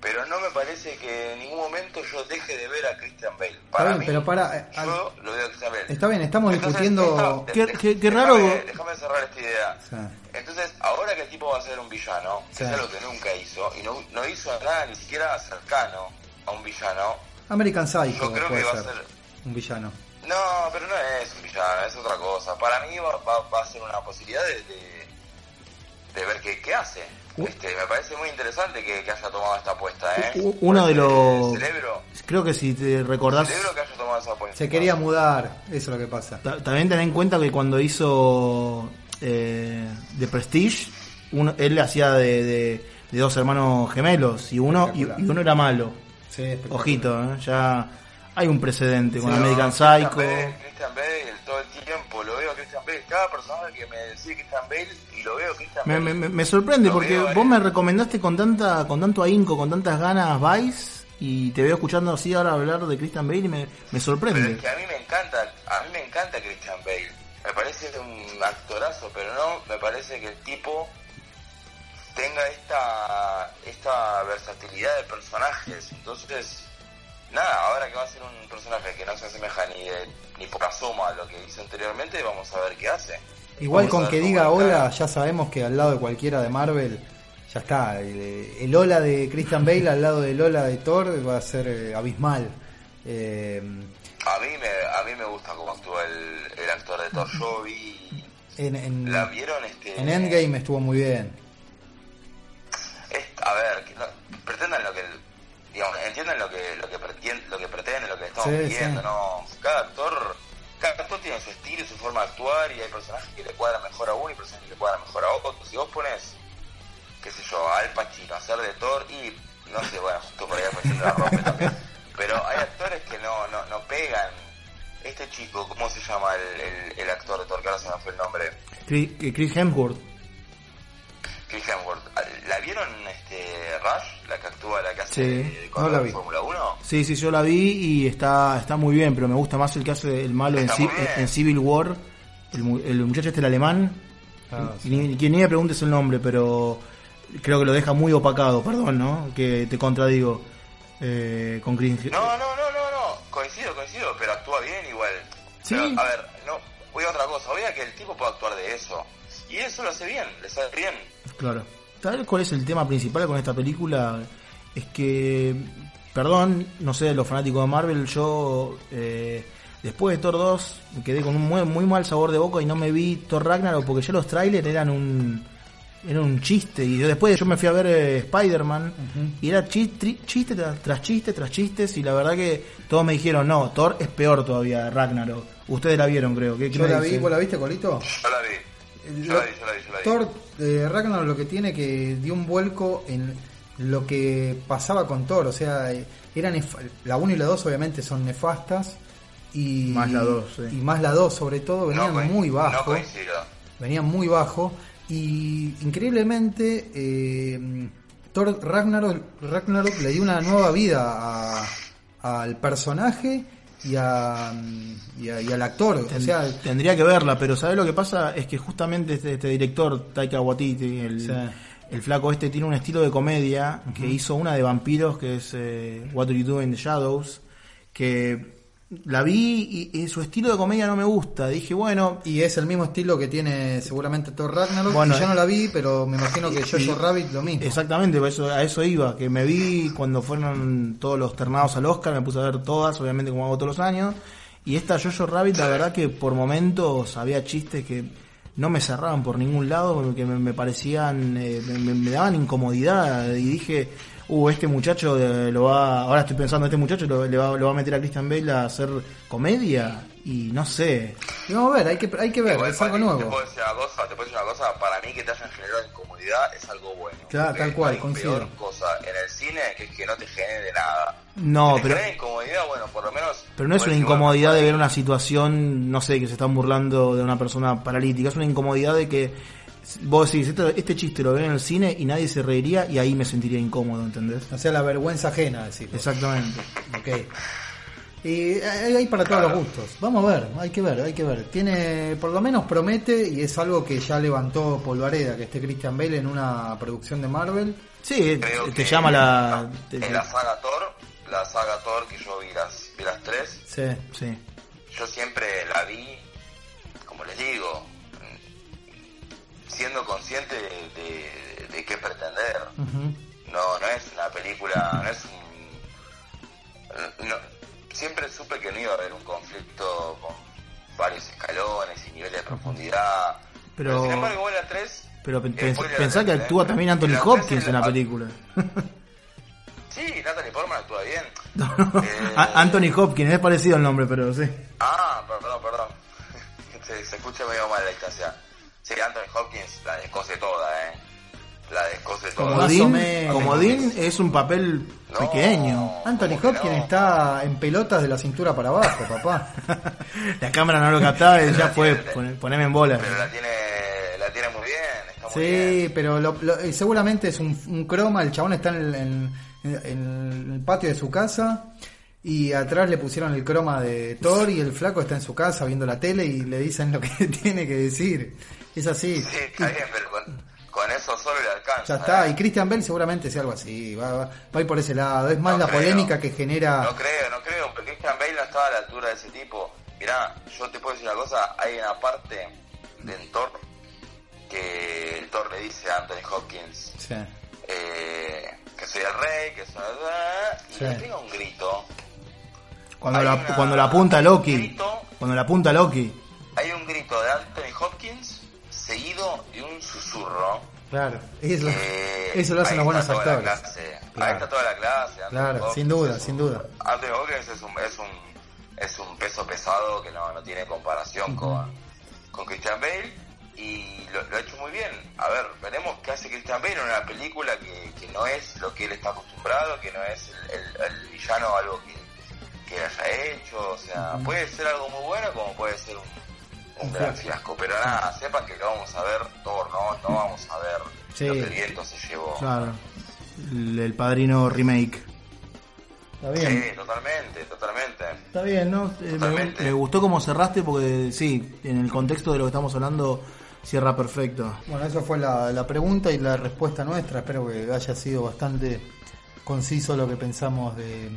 pero no me parece que en ningún momento yo deje de ver a Christian Bale. Para bien, mí, pero para, eh, yo lo veo a Christian Bale. Está bien, estamos discutiendo- Qué- qué- raro- Déjame cerrar esta idea. Sí. Entonces, ahora que el tipo va a ser un villano, que es algo que nunca hizo, y no, no hizo nada ni siquiera cercano a un villano, American Psycho yo creo puede que va a ser un villano. No, pero no es un villano, es otra cosa. Para mí va, va- va a ser una posibilidad de, de, de ver qué, qué hace. Uh. Este, me parece muy interesante que, que haya tomado esta apuesta. ¿eh? Uno de los- Cerebro, Creo que si te recordás, cerebro que haya tomado esa apuesta. Se quería mudar, eso es lo que pasa. ta- también ten en cuenta que cuando hizo eh, The Prestige, uno, él le hacía de, de- de dos hermanos gemelos y uno, y uno era malo. Sí. Ojito, ¿eh? ya hay un precedente con No, American Christian Psycho. Bale, Christian Bale, todo el tiempo lo veo Christian Bale. Cada personaje que me decía Christian Bale y lo veo Christian Me, Bale. me- me- me sorprende Lo porque veo vos me recomendaste con tanta con tanto ahínco, con tantas ganas Vice y te veo escuchando así ahora hablar de Christian Bale y me, me Pero sorprende. es que a mí me encanta, a mí me encanta Christian Bale. Me parece un actorazo, pero no me parece que el tipo tenga esta esta versatilidad de personajes. Entonces, nada, ahora que va a ser un personaje que no se asemeja ni de, ni por asoma a lo que hizo anteriormente, vamos a ver qué hace. Igual Vamos con que diga hola, ya sabemos que al lado de cualquiera de Marvel, ya está. El, el hola de Christian Bale al lado del hola de Thor va a ser eh, abismal. Eh, A mí me, a mí me gusta cómo actúa el, el actor de Thor. Yo vi, en, en- la vieron este. en Endgame estuvo muy bien. A ver, que no, pretendan lo que, digamos, entiendan lo que lo que pretenden, lo que pretenden, lo que estamos Sí, pidiendo, sí. ¿no? Cada actor, cada actor tiene su estilo y su forma de actuar y hay personajes que le cuadran mejor a uno y personajes que le cuadran mejor a otro. Si vos pones, qué sé yo, Al Pacino hacer de Thor y no sé, bueno, justo por ahí Al Pacino la rompe también. Pero hay actores que no, no, no pegan. Este chico, ¿cómo se llama el, el, el actor de Thor? Que ahora se me fue el nombre. Chris, eh, Chris Hemsworth. Chris Hemsworth. ¿La vieron este Rush? La que actúa, la que hace Sí, de no la vi. Fórmula 1. Sí, sí, yo la vi y está, está muy bien, pero me gusta más el que hace el malo en, Está Ci- muy bien. en Civil War. El, mu- el muchacho este, el alemán. Ah, Y ni, quien ni me preguntes el nombre, pero creo que lo deja muy opacado, perdón, ¿no? Que te contradigo. Eh, con Chris. No, no, no, no, no. Coincido, coincido, pero actúa bien igual. Sí. Pero, a ver, no, voy a otra cosa. Voy a que el tipo puede actuar de eso. Y eso lo hace bien, le sale bien. Claro. ¿Sabes cuál es el tema principal con esta película? Es que, perdón, no sé, los fanáticos de Marvel, yo eh, después de Thor 2 me quedé con un muy, muy mal sabor de boca y no me vi Thor Ragnarok porque ya los trailers eran un eran un chiste y yo después yo me fui a ver eh, Spider-Man y era chi- tri- chiste tras, tras chiste tras chistes y la verdad que todos me dijeron, no, Thor es peor todavía, Ragnarok. Ustedes la vieron, creo. ¿Qué, Yo la vi? ¿vos la viste, Colito? Yo la vi. Yo Lo- la vi, yo la vi, yo la vi. Thor eh, Ragnarok lo que tiene que dio un vuelco en lo que pasaba con Thor, o sea, eh, eran la 1 y la 2 obviamente son nefastas y Más la dos, sí. y más la 2 sobre todo venían muy bajo, venían muy bajo y increíblemente eh, Thor Ragnarok, Ragnarok le dio una nueva vida a- al personaje y, a, y, a- y al actor, o sea, Tendría que verla, pero ¿sabes lo que pasa? Es que justamente este, este director, Taika Waititi, el, Sí. el flaco este, tiene un estilo de comedia que hizo una de vampiros, que es eh, What Do You Do in the Shadows, que la vi y, y su estilo de comedia no me gusta. Dije, bueno, Y es el mismo estilo que tiene seguramente Thor Ragnarok. Bueno, y yo eh, no la vi, pero me imagino que Jojo Rabbit lo mismo. exactamente, por eso, a eso iba, que me vi cuando fueron todos los ternados al Oscar, me puse a ver todas, obviamente como hago todos los años, y esta Jojo Rabbit, la verdad que por momentos había chistes que no me cerraban por ningún lado, que me, me parecían, eh, me- me daban incomodidad, y dije, uh, este muchacho eh, lo va, ahora estoy pensando, este muchacho lo, le va, lo va a meter a Christian Bale a hacer comedia, y no sé, Y vamos a ver, hay que, hay que ver, es algo Te nuevo. puedo decir una cosa, te puedo decir una cosa, para mí que te hayan generado incomodidad es algo bueno. Claro, tal cual, no hay coincido. peor cosa en el cine que es que no te genere nada. no, te pero... incomodidad, bueno, por lo menos... Pero no es una incomodidad de ver una situación, no sé, que se están burlando de una persona paralítica. Es una incomodidad de que vos decís, este, este chiste lo ven en el cine y nadie se reiría y ahí me sentiría incómodo, ¿entendés? O sea, la vergüenza ajena, decir. Exactamente. Ok. Y hay hay para todos los gustos. Vamos a ver, hay que ver, hay que ver. Tiene, por lo menos promete, y es algo que ya levantó Polvareda, que esté Christian Bale en una producción de Marvel. Sí, Creo te llama la... te- En la saga Thor, la saga Thor que yo vi las, vi las tres, Sí. sí. yo siempre la vi, como les digo, siendo consciente de, de- de qué pretender. No, no es una película, no es un... no- siempre supe que no iba a haber un conflicto con varios escalones y niveles de profundidad. Pero- sin embargo, la 3... Pero pens- pensá que actúa también Anthony La Hopkins en la película. Sí, Natalie Portman actúa bien. No, no. Eh, Anthony Hopkins, es parecido el nombre, pero sí. Ah, perdón, perdón. Se, se escucha medio mal la distancia. Sí, Anthony Hopkins la descose toda, eh. La descose toda. Comodín. Comodín es un papel No, pequeño. Anthony ¿cómo que Hopkins no? está en pelotas de la cintura para abajo, papá. La cámara no lo captaba y ya fue, pon- poneme en bola. Pero la tiene, la tiene muy bien, está muy Sí, bien. pero lo- lo- eh, seguramente es un, un croma, el chabón está en el, en el patio de su casa y atrás le pusieron el croma de Thor y el flaco está en su casa viendo la tele y le dicen lo que tiene que decir. Es así. Sí, está bien, pero con, con eso solo le alcanza. Ya está, eh. y Christian Bell seguramente sea algo así, va, va, va a ir por ese lado. Es más No la creo. polémica que genera... No creo, no creo, porque Christian Bale no estaba a la altura de ese tipo. Mirá, yo te puedo decir una cosa, hay una parte de Thor que el Thor le dice a Anthony Hopkins Sí. eh, que soy el rey, que soy y Sí. le pega un grito. Cuando Hay la, una- cuando la apunta Loki. grito. Cuando la apunta Loki. Hay un grito de Anthony Hopkins seguido de un susurro. Claro, eso, que eso lo hacen los buenos actores. Ahí Claro. está toda la clase. Anthony Claro, Hopkins sin duda, sin un- duda. Anthony Hopkins es un, es un, es un peso pesado que no, no tiene comparación con, con Christian Bale. y lo, lo ha hecho muy bien. A ver, veremos qué hace Christian Bale en una película que, que no es lo que él está acostumbrado, que no es el, el- el villano algo que, que haya hecho. O sea, puede ser algo muy bueno como puede ser un, un gran fiasco. Pero nada, sepan que lo vamos a ver Thor, ¿no? No vamos a ver Sí. lo que el viento se llevó. Claro. El, el padrino remake. Está bien. Sí, totalmente, totalmente. Está bien, ¿no? Eh, me, Totalmente. me gustó cómo cerraste porque sí, en el contexto de lo que estamos hablando, cierra perfecto. Bueno, eso fue la, la pregunta y la respuesta nuestra. Espero que haya sido bastante conciso lo que pensamos de,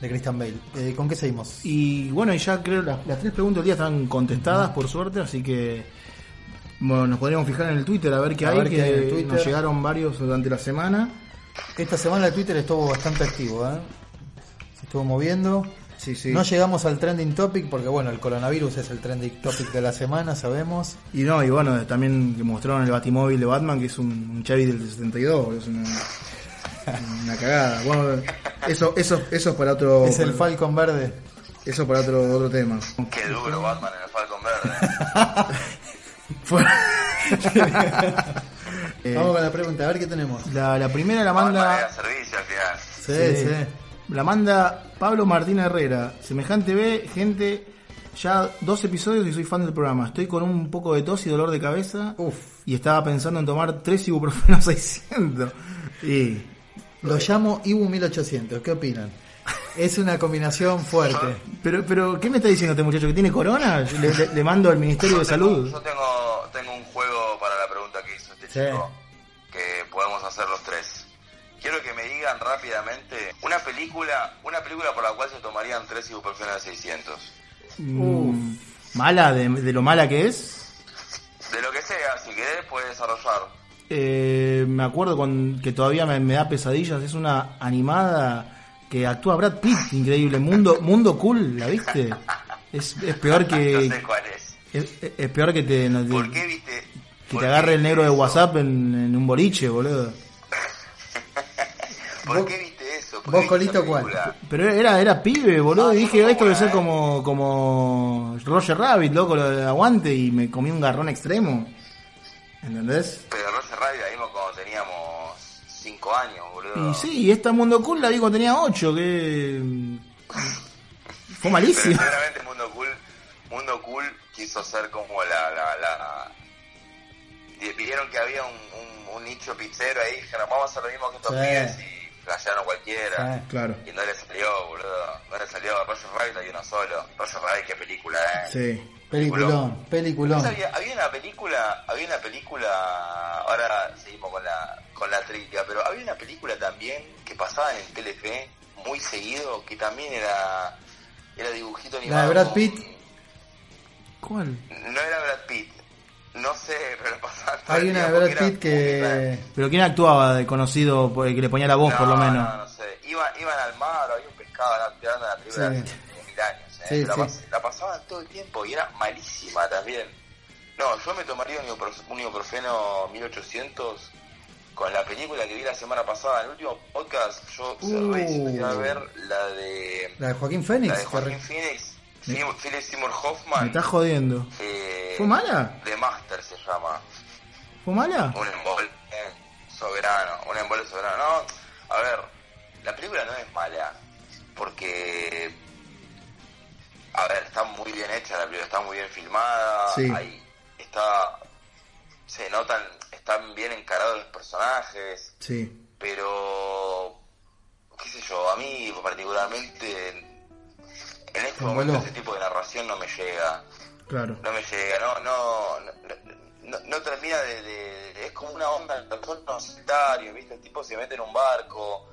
de Christian Bale. Eh, ¿Con qué seguimos? Y bueno, y ya creo las, las tres preguntas del día están contestadas por suerte, así que bueno, nos podríamos fijar en el Twitter a ver qué A hay, ver qué que hay en el Twitter. nos llegaron varios durante la semana. Esta semana el Twitter estuvo bastante activo, ¿eh? Se estuvo moviendo. Sí, sí. No llegamos al trending topic porque, bueno, el coronavirus es el trending topic de la semana, sabemos. Y no, y bueno, también mostraron el batimóvil de Batman, que es un, un Chevy del 72, es una, una cagada. Bueno, eso, eso, eso es para otro, Es el Falcon verde. eso para otro, otro tema. Qué duro Batman en el Falcon Verde. Eh, Vamos con la pregunta, a ver qué tenemos. la, la primera la manda, era servicio al final. Sí, Sí. sí. la manda Pablo Martín Herrera. Semejante ve, gente, ya dos episodios y soy fan del programa. Estoy con un poco de tos y dolor de cabeza. Uf. Y estaba pensando en tomar tres ibuprofeno 600. Y Lo llamo Ibu 1800, ¿qué opinan? Es una combinación fuerte. Pero, pero, ¿qué me está diciendo este muchacho? ¿Que tiene corona? Le, le- le mando al Ministerio de Yo tengo- Salud. Yo tengo, tengo un juego para la pregunta que hizo este Sí. chico, que podemos hacer los tres. Quiero que me digan rápidamente una película, una película por la cual se tomarían tres ibuprofeno de 600. Mm, ¿Mala? De, de lo mala que es? De lo que sea, si querés puedes desarrollar. Eh, me acuerdo con, que todavía me, me da pesadillas. Es una animada que actúa Brad Pitt, increíble. Mundo, Mundo Cool, ¿la viste? Es, es peor no que... sé cuál es. Es, es peor que te... no te- ¿Por qué viste? que te agarre el negro de? WhatsApp en, en un boliche, boludo. ¿Por Vos- qué viste eso? ¿Por vos, qué viste esa Colito, ¿cuál? Pero era, era pibe, boludo. Y dije, no esto debe ser como, como Roger Rabbit, loco, lo de aguante. Y me comí un garrón extremo. ¿Entendés? Pero Roger Rabbit la vimos cuando teníamos 5 años, boludo. Y sí, y esta Mundo Cool la vi cuando tenía 8, que... mm, Fue Pero malísimo. seguramente Mundo Cool, Mundo Cool quiso ser como la, la, la... Vieron que había un, un, un nicho pizzero ahí, dijeron, vamos a hacer lo mismo que estos Sí. pibes y flashearon cualquiera. Sí. Claro. Y no le salió, boludo. No le salió a Roger Rabbit, hay uno solo. Roger Rabbit, qué película, eh. Sí. Peliculón, peliculón. Había, había una película, había una película, ahora seguimos con la, con la trivia, pero había una película también que pasaba en el Telefe muy seguido, que también era, era dibujito animado. ¿La de Brad Pitt? ¿Cuál? No era Brad Pitt, no sé, pero pasaba Hay una de Brad Pitt que... ¿Pero quién actuaba de conocido, que le ponía la voz, No, por lo menos? No, no sé. Iban, iban al mar, había un pescado, la la película Sí. ¿Eh? Sí, la, la pasaban todo el tiempo y era malísima también. No, yo me tomaría un ibuprof- un ibuprofeno 1800 con la película que vi la semana pasada. En el último podcast yo Uh. cerré a ver la de, La de Joaquín Phoenix. la de Joaquín Phoenix, Philip Seymour Me Hoffman. estás jodiendo. eh, ¿Fue mala? The Master se llama. ¿Fue mala? Un embol eh, soberano, un embol soberano. No, a ver, la película no es mala, porque, a ver, está muy bien hecha la película, está muy bien filmada, Sí. ahí está, se notan, están bien encarados los personajes, Sí. pero, qué sé yo, a mí particularmente, en este Te momento ese tipo de narración no me llega Claro. no me llega, no, no, no, no, no termina de, de- es como una onda, son unos sectarios, viste, el tipo se mete en un barco,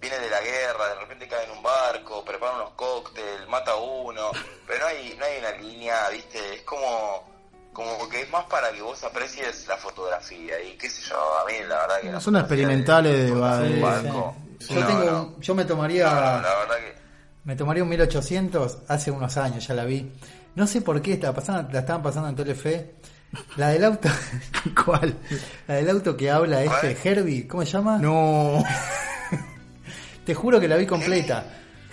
viene de la guerra, de repente cae en un barco, prepara unos cócteles, mata a uno, pero no hay, no hay una línea, viste, es como, como que es más para que vos aprecies la fotografía y qué sé yo, a mí la verdad que la Son experimentales de- de, de- un barco, Yo, no, tengo, no, un- yo me no, tomaría... no, la verdad que Me tomaría un 1800 hace unos años, ya la vi. No sé por qué estaba pasando, la estaban pasando en Telefe. La del auto, ¿Cuál? la del auto que habla este. Herbie, ¿cómo se llama? No. Te juro que la vi completa.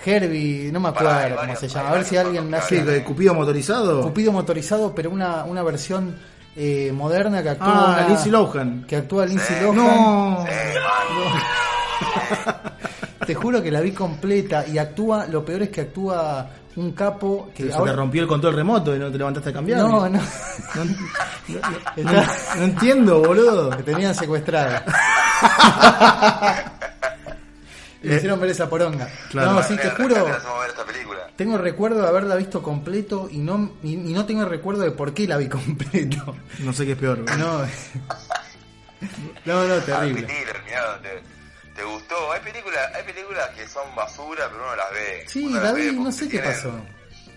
Herbie, no me Pará, hay acuerdo cómo varios- se llama. A ver si varios alguien Sí, hace de Cupido motorizado. Cupido motorizado, pero una, una versión eh, moderna que actúa Ah, Lindsay Lohan. que actúa Lindsay Sí. Lohan. No. Te juro que la vi completa y actúa, lo peor es que actúa un capo que Se ahora- te rompió el control remoto y no te levantaste a cambiar. No, no, No, no- no- no entiendo, boludo. que tenían secuestrada. Le hicieron ver esa poronga. Claro. No, sí, te juro, tengo recuerdo de haberla visto completo y no, y, y no tengo recuerdo de por qué la vi completo. No sé qué es peor. No, no, no, Ah, terrible. Peter, mirá, te, te gustó. Hay películas, hay películas que son basura, pero uno las ve. Sí, Uno la vi, ve no sé qué tienen- pasó.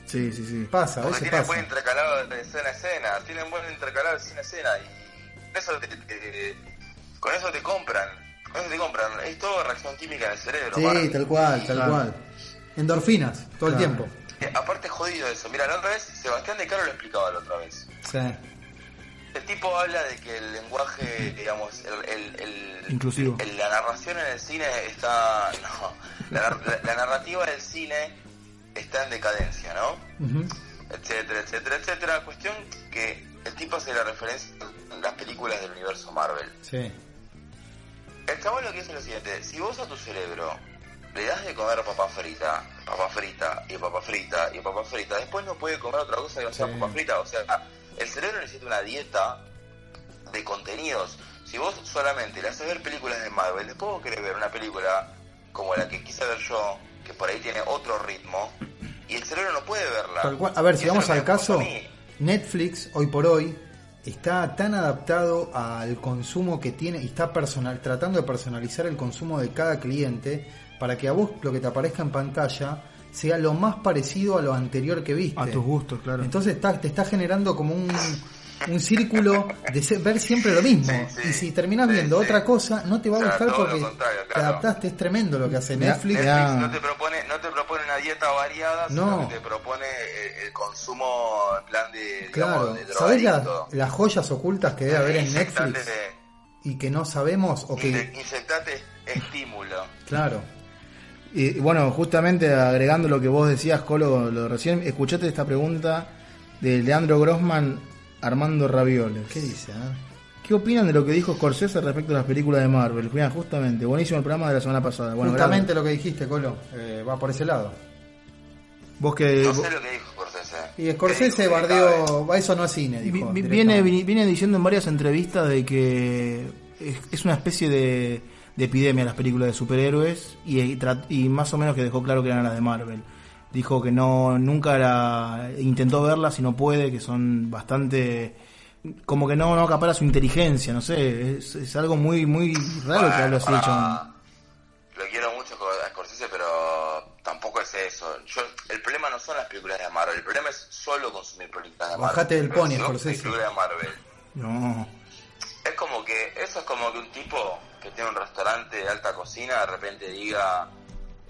Sí, sí, sí. Pasa, a veces tienen pasa. buen intercalado de escena a escena. Tienen buen intercalado de escena a escena. Y eso te- te- con eso te compran. Eso te compran. Es todo reacción química en el cerebro. Sí, para. tal cual, tal Claro. cual. Endorfinas, todo el tiempo. Eh, Aparte es jodido eso. Mira, la otra vez, Sebastián de Caro lo explicaba la otra vez. Sí. El tipo habla de que el lenguaje, digamos, el, el, el- Inclusivo. el- la narración en el cine está, no, la, nar- la- la narrativa del cine está en decadencia, ¿no? Ujú. Etcétera, etcétera, etcétera. Cuestión que el tipo hace la referencia a las películas del universo Marvel. Sí. El chabón lo que dice es lo siguiente, si vos a tu cerebro le das de comer papa frita, papa frita y papa frita y papa frita, después no puede comer otra cosa que no sea Sí. papa frita, o sea, el cerebro necesita una dieta de contenidos. Si vos solamente le haces ver películas de Marvel, después vos querés ver una película como la que quise ver yo, que por ahí tiene otro ritmo, y el cerebro no puede verla. Tal cual. A ver, si vamos al caso. Netflix hoy por hoy está tan adaptado al consumo que tiene y está personal, tratando de personalizar el consumo de cada cliente para que a vos lo que te aparezca en pantalla sea lo más parecido a lo anterior que viste. A tus gustos, claro. Entonces está, te está generando como un, un círculo de ver siempre lo mismo. Sí, sí. y si terminás Sí, viendo sí. otra cosa, no te va a O sea, gustar porque te adaptaste. Es tremendo lo que hace Netflix. mirá. Netflix Ya. no te propone, no te propone una dieta variada, No. sino que te propone el, el consumo en plan de, Claro, digamos, de ¿sabés las, joyas ocultas que debe haber en Netflix y que no sabemos o que Inyectate estímulo. claro Y bueno, justamente agregando lo que vos decías, Colo, lo de recién, escuchate esta pregunta de Leandro Grossman, Armando Ravioles. qué dice ah? ¿Qué opinan de lo que dijo Scorsese respecto a las películas de Marvel? Mira, justamente, buenísimo el programa de la semana pasada. Bueno, justamente lo que dijiste Colo eh, va por ese lado. Vos que... No vos- sé lo que dijo Scorsese. y Scorsese bardeó va eso no es cine dijo vi- viene, diciendo en varias entrevistas de que es, una especie de, de epidemia las películas de superhéroes y, y más o menos que dejó claro que eran las de Marvel. Dijo que no nunca la, intentó verlas y no puede, que son bastante como que no, no acapara su inteligencia, no sé, es, es algo muy muy raro que así Bueno, hecho. Lo quiero mucho a Scorsese, pero tampoco es eso. Yo, el problema no son las películas de Marvel, el problema es solo consumir películas de Marvel. Bajate del pony, si Scorsese. de Marvel. No. Es como que, eso es como que un tipo que tiene un restaurante de alta cocina de repente diga,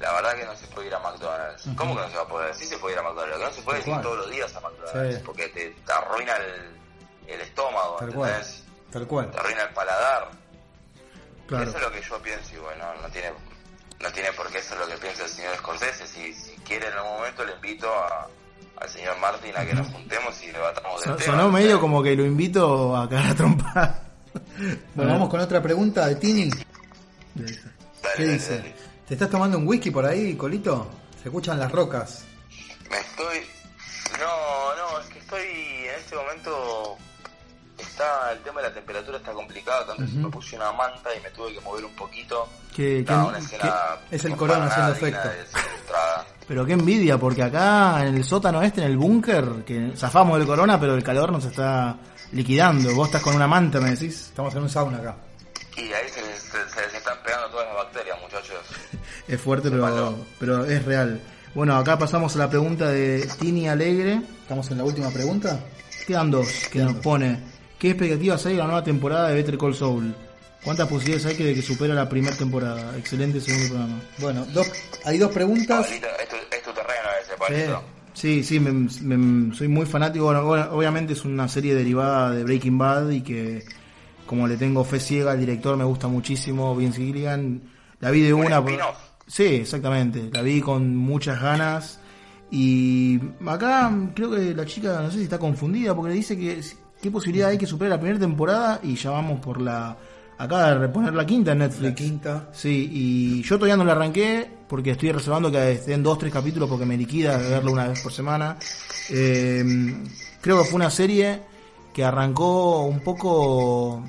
la verdad que no se puede ir a McDonald's. ¿Cómo que no se va a poder? Sí se puede ir a McDonald's, lo que no se puede es ir todos los días a McDonald's, Sí. porque te, te arruina el, el estómago, tal cual ¿entendés? tal cual Te arruina el paladar. Claro. Eso es lo que yo pienso y bueno, no tiene, no tiene por qué eso es lo que piensa el señor Scorsese. Si, si quiere en algún momento le invito a, al señor Martin a que nos juntemos y debatamos del So- tema. sonó medio como que lo invito a cagar a trompar. bueno vamos con otra pregunta de Tini Dale, ¿qué dale, dice? dale. ¿Te estás tomando un whisky por ahí Colito? se escuchan las rocas Me estoy... No, no, es que estoy en este momento... Está, el tema de la temperatura está complicado, tanto que me puse una manta y me tuve que mover un poquito. ¿Qué- Nada, qué- una escena qué- es el corona haciendo efecto. Pero qué envidia, porque acá en el sótano este, en el búnker, que zafamos del corona, pero el calor nos está liquidando. Vos estás con una manta, me decís. estamos en un sauna acá Y ahí se se- se les están pegando todas las bacterias, muchachos. Es fuerte, pero, pero es real. Bueno, acá pasamos a la pregunta de Tini Alegre. estamos en la última pregunta Quedan dos, que nos pone, ¿qué expectativas hay de la nueva temporada de Better Call Saul? ¿Cuántas posibilidades hay que de que supera la primera temporada? Excelente segundo programa. bueno dos hay dos preguntas Pablito, es tu, es tu terreno ese, Pablito. Sí, sí, me- me- soy muy fanático. Bueno, obviamente es una serie derivada de Breaking Bad y que, como le tengo fe ciega al director, me gusta muchísimo. Vince Gilligan, la vi de Un una. Sí, exactamente. La vi con muchas ganas. Y acá creo que la chica, no sé si está confundida, porque le dice que ¿Qué posibilidad hay que supere la primera temporada y ya vamos por la... Acaba de reponer la quinta en Netflix. La quinta. Sí, y yo todavía no la arranqué porque estoy reservando que estén dos, tres capítulos porque me liquida de verlo una vez por semana. Eh, creo que fue una serie que arrancó un poco,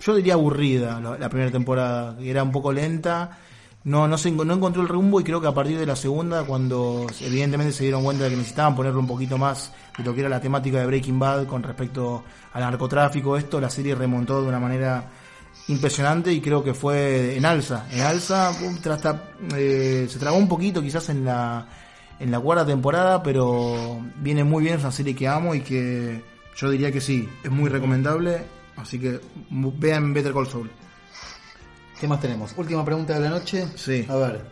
yo diría aburrida la, la primera temporada, que era un poco lenta, no no se no encontró el rumbo y creo que a partir de la segunda, cuando evidentemente se dieron cuenta de que necesitaban ponerle un poquito más de lo que era la temática de Breaking Bad con respecto al narcotráfico, esto, la serie remontó de una manera impresionante y creo que fue en alza, en alza, trata- eh, se trabó un poquito quizás en la en la cuarta temporada, pero viene muy bien, es una serie que amo y que yo diría que sí, es muy recomendable, así que vean Better Call Saul. ¿Qué más tenemos? Última pregunta de la noche. Sí. A ver.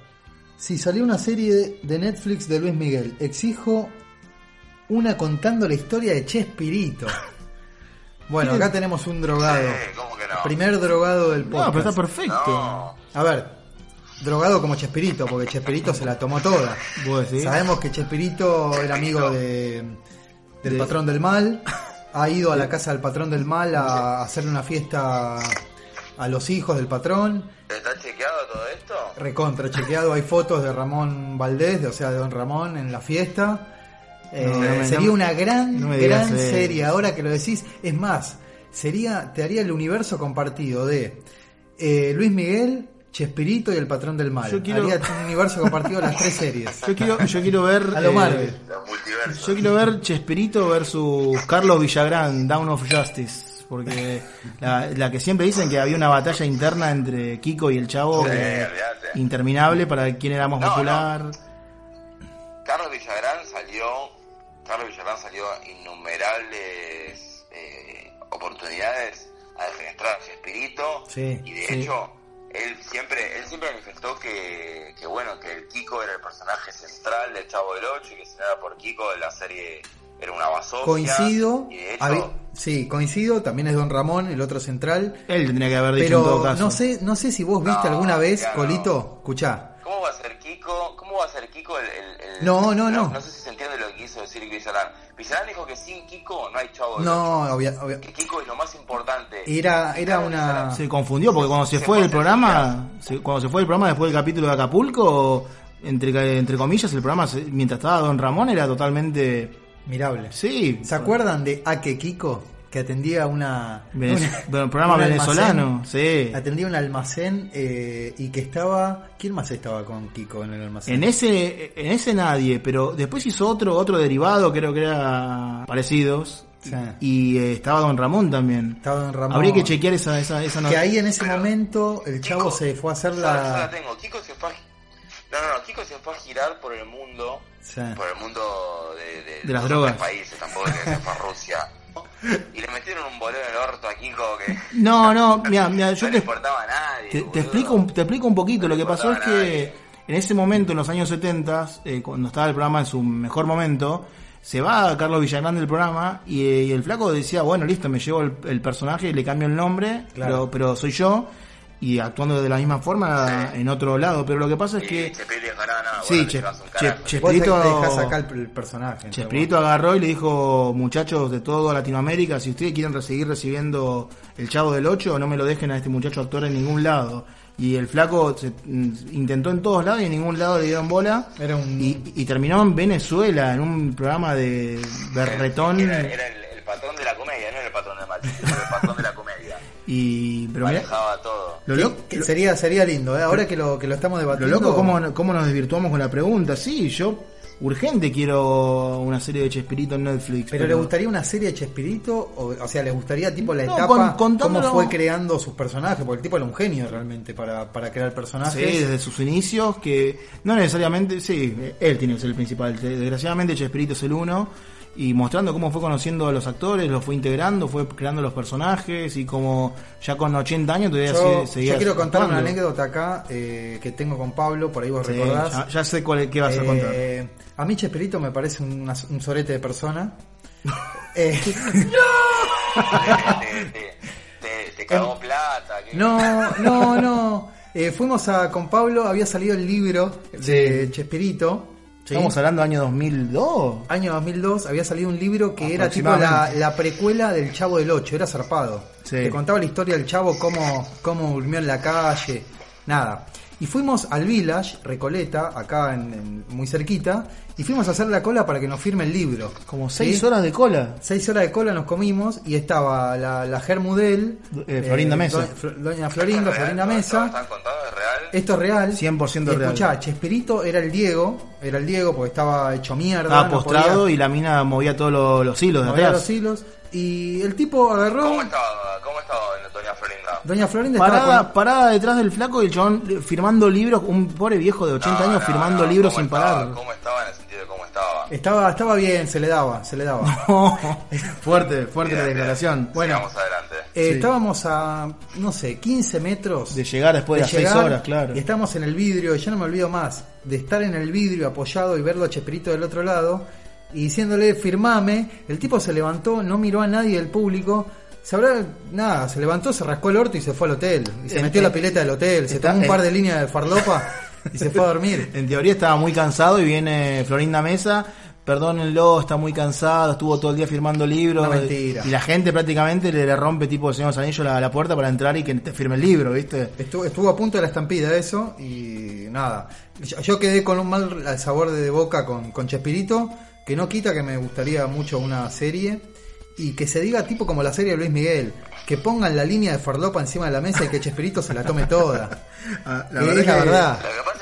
Si salió una serie de Netflix de Luis Miguel, exijo una contando la historia de Chespirito. Bueno, acá tenemos un drogado. ¿cómo que no? Primer drogado del No, podcast. pero está perfecto. No. A ver, drogado como Chespirito, porque Chespirito se la tomó toda. ¿Vos decís? Sabemos que Chespirito era amigo de, del De- patrón del mal. Ha ido a la casa del patrón del mal a hacerle una fiesta a los hijos del patrón. ¿Está chequeado todo esto? Recontra chequeado, hay fotos de Ramón Valdés, de, o sea, de Don Ramón en la fiesta. Eh, No, no me- sería no- una gran, no me digas gran serie. Ahora que lo decís, es más, sería, te haría el universo compartido de eh, Luis Miguel, Chespirito y el patrón del mal. Yo quiero- Haría un universo compartido de las tres series. Yo quiero, yo quiero ver. A lo eh, Marvel. Yo quiero ver Chespirito versus Carlos Villagrán, Down of Justice. Porque la, la que siempre dicen que había una batalla interna entre Kiko y el Chavo Sí, que- interminable para quién era más No, popular. Carlos Villagrán salió, Carlos Villagrán salió innumerables eh, oportunidades a defenestrar a Chespirito Sí, y de sí. hecho él siempre él siempre manifestó que, que bueno que el Kiko era el personaje central del Chavo del Ocho y que si no era por Kiko la serie era una basofia Coincido, y de hecho sí, coincido, también es Don Ramón, el otro central. Él tendría que haber dicho en todo Pero caso. no sé, no sé si vos viste No, alguna vez, claro. Colito, escuchá, ¿Cómo va a ser Kiko? ¿Cómo va a ser Kiko el, el- el- No, no, no. No sé si se entiende lo que quiso decir Villarán. Villarán dijo que sin Kiko no hay Chavo del no, Ocho. obvia- obvia- Que Kiko es lo más importante. era, era una... Villarán Se confundió porque cuando se fue del programa, se- cuando se fue del programa después del capítulo de Acapulco, entre, entre comillas, el programa, se- mientras estaba Don Ramón, era totalmente. Mirable. Sí. ¿Se acuerdan de Ake Kiko? Que atendía una... Venez- una- bueno, programa un venezolano, almacén? sí. Atendía un almacén eh, y que estaba... ¿Quién más estaba con Kiko en el almacén? En ese, en ese nadie, pero después hizo otro, otro derivado, creo que era parecidos. Sí. Y eh, estaba Don Ramón también. Estaba Don Ramón. Habría que chequear esa, esa, esa Que ahí en ese momento el chavo Kiko- se fue a hacer la, yo la la... tengo. Kiko se fue a... No, no, no. Kiko se fue a girar por el mundo. Sí. Por el mundo de, de, De las drogas. países. Tampoco es que se fue a Rusia. Y le metieron un bolero en el orto a Kiko que... No, no, mira, mira, yo no te, le importaba a nadie. te, explico, un- te explico un poquito. Lo que pasó es a que en ese momento, en los años 70, eh, cuando estaba el programa en su mejor momento, se va Carlos Villagrán del programa y, eh, y el flaco decía, bueno, listo, me llevo el, el personaje y le cambio el nombre, Claro. pero, pero soy yo. Y actuando de la misma forma en otro lado. Pero lo que pasa es que Chespirito no, Sí, Che- Che- Chespirito- te el, personaje. Chespirito agarró y le dijo, muchachos de toda Latinoamérica, si ustedes quieren re- seguir recibiendo el Chavo del 8, no me lo dejen a este muchacho actuar en ningún lado. Y el flaco se- mm, intentó en todos lados y en ningún lado le dieron bola. Era un- y, y terminó en Venezuela, en un programa de berretón. Era, era el, el patrón de la comedia, no era el patrón de el patrón comedia. Y, pero mirá, Manejaba todo. lo, Que- lo- sería, sería lindo, ¿eh? ahora que lo, que lo estamos lo debatiendo. loco, ¿cómo, cómo nos desvirtuamos con la pregunta. Sí, yo urgente quiero una serie de Chespirito en Netflix. ¿Pero le gustaría una serie de Chespirito? O, o sea, ¿le gustaría tipo la No, etapa, con- contándolo- cómo fue creando sus personajes? Porque el tipo era un genio realmente para, para crear personajes. Sí, desde sus inicios, que no necesariamente, sí, él tiene que ser el principal. Desgraciadamente Chespirito es el uno, y mostrando cómo fue conociendo a los actores, los fue integrando, fue creando los personajes, y como ya con 80 años todavía Yo, seguía yo quiero contar una anécdota acá eh, que tengo con Pablo, por ahí vos Sí, recordás. ya, ya sé cuál, qué vas a Eh, contar. a mí Chespirito me parece una- un sorete de persona. Eh, te, te, te- te cagó plata. ¿qué? no, no, no. Eh, fuimos a con Pablo, había salido el libro de Chespirito ¿sí? Estamos hablando del año 2002. Año 2002 había salido un libro que era tipo la, la precuela del Chavo del 8, era zarpado. Sí. Te contaba la historia del Chavo, cómo, cómo durmió en la calle, nada. Y fuimos al Village, Recoleta, acá en, en- muy cerquita, y fuimos a hacer la cola para que nos firme el libro. Como ¿Sí? seis horas de cola. Seis horas de cola nos comimos y estaba la, la Germudel, Eh, Florinda Mesa. do- Flo- Doña Florinda. Florinda ¿Lo- Mesa. ¿Lo están contando? ¿Es real? Esto es real. 100% Y real. Escuchá, Chespirito era el Diego, era el Diego porque estaba hecho mierda. Estaba no postrado podía- y la mina movía todos los, los hilos de movía atrás. los hilos. Y el tipo agarró. ¿Cómo estaba, cómo estaba doña Florinda? Doña Florinda estaba Parada, con- parada detrás del flaco y el chabón eh, firmando libros, un pobre viejo de 80 No, años no, firmando no, libros ¿cómo sin estaba? parar. ¿Cómo estaba en cómo estaba? Estaba, bien, se le daba, se le daba. fuerte, fuerte la declaración. Bueno. Sigamos adelante. Eh, Sí. Estábamos a, no sé, 15 metros De llegar después de, las 6 llegar, horas, claro. Y estamos en el vidrio, y ya no me olvido más de estar en el vidrio apoyado y verlo a Chespirito del otro lado y diciéndole firmame. El tipo se levantó, no miró a nadie del público. Se habrá, nada, se levantó, se rascó el orto y se fue al hotel. Y se metió a la pileta del hotel, se está- tomó un par de líneas de farlopa y se fue a dormir. En teoría estaba muy cansado y viene Florinda Mesa. Perdónenlo, está muy cansado, estuvo todo el día firmando libros. Una mentira. Y la gente prácticamente le, le rompe tipo de Señor Anillos la, la puerta para entrar y que te firme el libro, ¿viste? Estuvo, estuvo a punto de la estampida eso y nada. Yo, yo quedé con un mal sabor de boca con, con Chespirito, que no quita que me gustaría mucho una serie y que se diga tipo como la serie de Luis Miguel, que pongan la línea de farlopa encima de la mesa y que Chespirito se la tome toda. Ah, Que es la verdad. Lo que pasa es que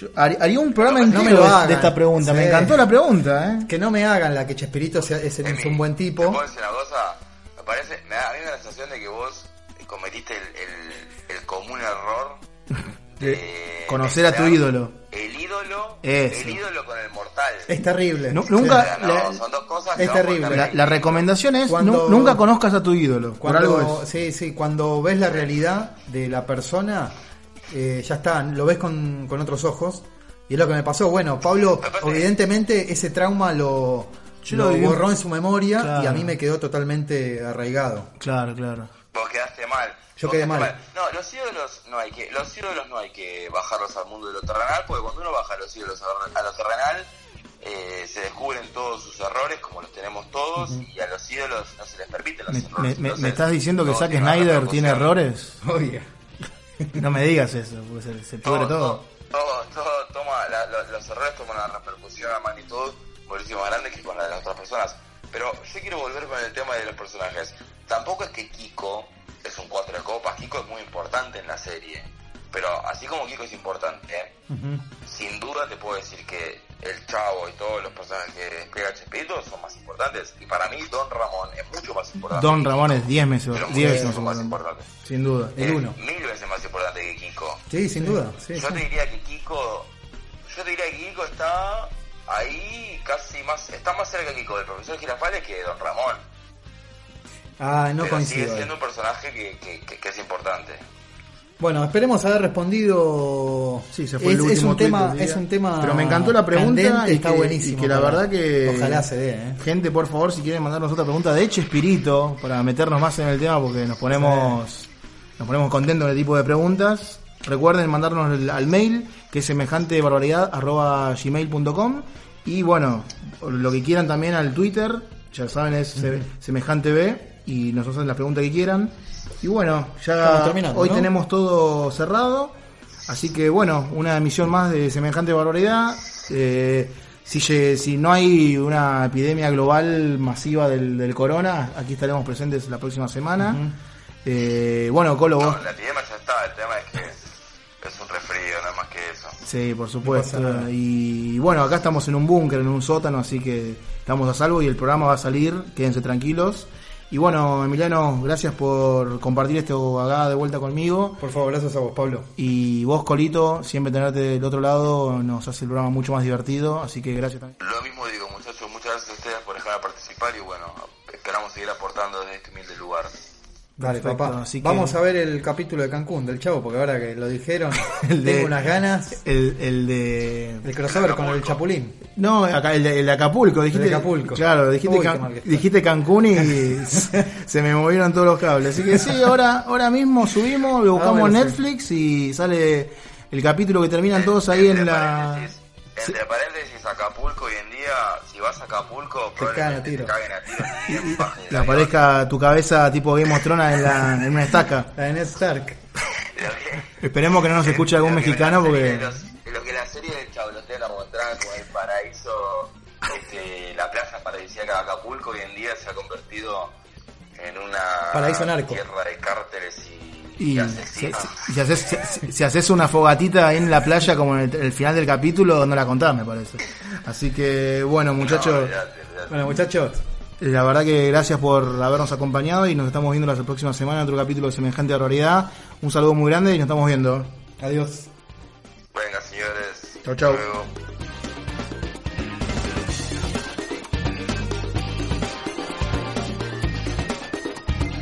Yo har- haría un programa No entero me lo de- hagan. de esta pregunta. Me Sí. encantó la pregunta, ¿eh? Que no me hagan la que Chespirito sea, es, es un buen ¿te tipo. puedo decir una cosa? Me parece, me da a mí me da la sensación de que vos cometiste el, el, el común error de conocer a tu ídolo. El ídolo, Eso. el ídolo con el mortal. Es terrible. No- Sí. nunca- no, la- son dos cosas es no terrible. La, la recomendación es Cuando- nu- nunca conozcas a tu ídolo. Por Cuando, algo es. sí, sí, cuando ves la realidad de la persona, eh, ya está, lo ves con, con otros ojos. Y es lo que me pasó. Bueno, Pablo, Aparte- evidentemente ese trauma lo, Yo lo lo viví- borró en su memoria Claro. y a mí me quedó totalmente arraigado. Claro, claro. Vos quedaste mal. Yo quedé mal. No, los ídolos no hay que, los ídolos no hay que bajarlos al mundo de lo terrenal, porque cuando uno baja los ídolos a, a lo terrenal, eh, se descubren todos sus errores, como los tenemos todos, y a los ídolos no se les permiten los Me, errores. me- me- Entonces, me estás diciendo que todo Zack Snyder tiene errores? Oye. No me digas eso, porque se, se pudre todo. todo, todo toma, la- lo- los errores toman una repercusión a magnitud muchísimo más grande que con la de las otras personas. Pero yo quiero volver con el tema de los personajes. Tampoco es que Kiko es un cuatro de copas, Kiko es muy importante en la serie. Pero así como Kiko es importante, sin duda te puedo decir que el Chavo y todos los personajes que despliega Chespirito son más importantes. Y para mí Don Ramón es mucho más importante. Don Ramón es 10 veces, 10 veces más más importante. Sin duda. El Es uno. Mil veces más importante que Kiko. Sí, sin duda. Sí, Yo sí. te diría que Kiko, yo te diría que Kiko está ahí casi más, está más cerca que Kiko del profesor Girafales que de Don Ramón. Ah, no pero sigue siendo un personaje que, que, que- que es importante. Bueno, esperemos haber respondido. Sí, se fue es, el es último un tweet tema, es un tema. Pero me encantó la pregunta candente, y está que, buenísimo. y que la ojalá. verdad que Ojalá se dé, ¿eh? gente por favor si quieren mandarnos otra pregunta de Chespirito para meternos más en el tema porque nos ponemos nos ponemos contentos con el tipo de preguntas recuerden mandarnos el- al mail que es semejante barbaridad gmail.com y bueno lo que quieran también al Twitter ya saben es se- semejante B y nos hacen la pregunta que quieran y bueno ya hoy ¿no? tenemos todo cerrado Así que bueno, una emisión más de semejante barbaridad. Eh, si, si no hay una epidemia global masiva del, del corona, aquí estaremos presentes la próxima semana. Eh, bueno, Colo, vos. No, la epidemia ya está, el tema es que es un resfrío, no es más que eso. Sí, por supuesto. No nada. y bueno, acá estamos en un búnker, en un sótano, así que estamos a salvo y el programa va a salir, quédense tranquilos. Y bueno, Emiliano, gracias por compartir esto acá de vuelta conmigo. Por favor, gracias a vos, Pablo. Y vos, Colito, siempre tenerte del otro lado nos hace el programa mucho más divertido, así que gracias también. Lo mismo digo, muchachos, muchas gracias a ustedes por dejarme participar y bueno, esperamos seguir aportando desde este humilde lugar. Dale, Perfecto, papá. así que- Vamos a ver el capítulo de Cancún del Chavo, porque ahora que lo dijeron, El de- tengo unas ganas. El, el de... El crossover con el Chapulín. No, acá, el, de, el de Acapulco, dijiste. El de Acapulco. Claro, dijiste, Uy, Can- dijiste Cancún y se, se me movieron todos los cables. Así que sí, ahora, ahora mismo subimos, lo buscamos Ah, bueno, sí. Netflix y sale el capítulo que terminan todos ahí en la... paréntesis, entre paréntesis, Acapulco hoy en día, vas a Acapulco, Te probablemente tiro. te caguen a tiro. del Que aparezca tu cabeza tipo Game of Thrones en, la, en una estaca. La de Ned Stark. Que- Esperemos que no nos escuche algún mexicano la porque... los- lo que la serie de Chablotera mostraba como el paraíso, este, la playa paradisíaca de Acapulco, hoy en día se ha convertido en una Paraíso narco. tierra de cárteles y, Y si, asesinos. si- si haces, si- si haces una fogatita ahí en la playa como en el, el final del capítulo, no la contás, me parece. Así que, bueno, No, muchachos. Bueno, muchachos, la verdad que gracias por habernos acompañado y nos estamos viendo la próxima semana en otro capítulo de Semejante Barbaridad. Un saludo muy grande y nos estamos viendo. adiós. Venga, señores. Chau, chau. hasta luego.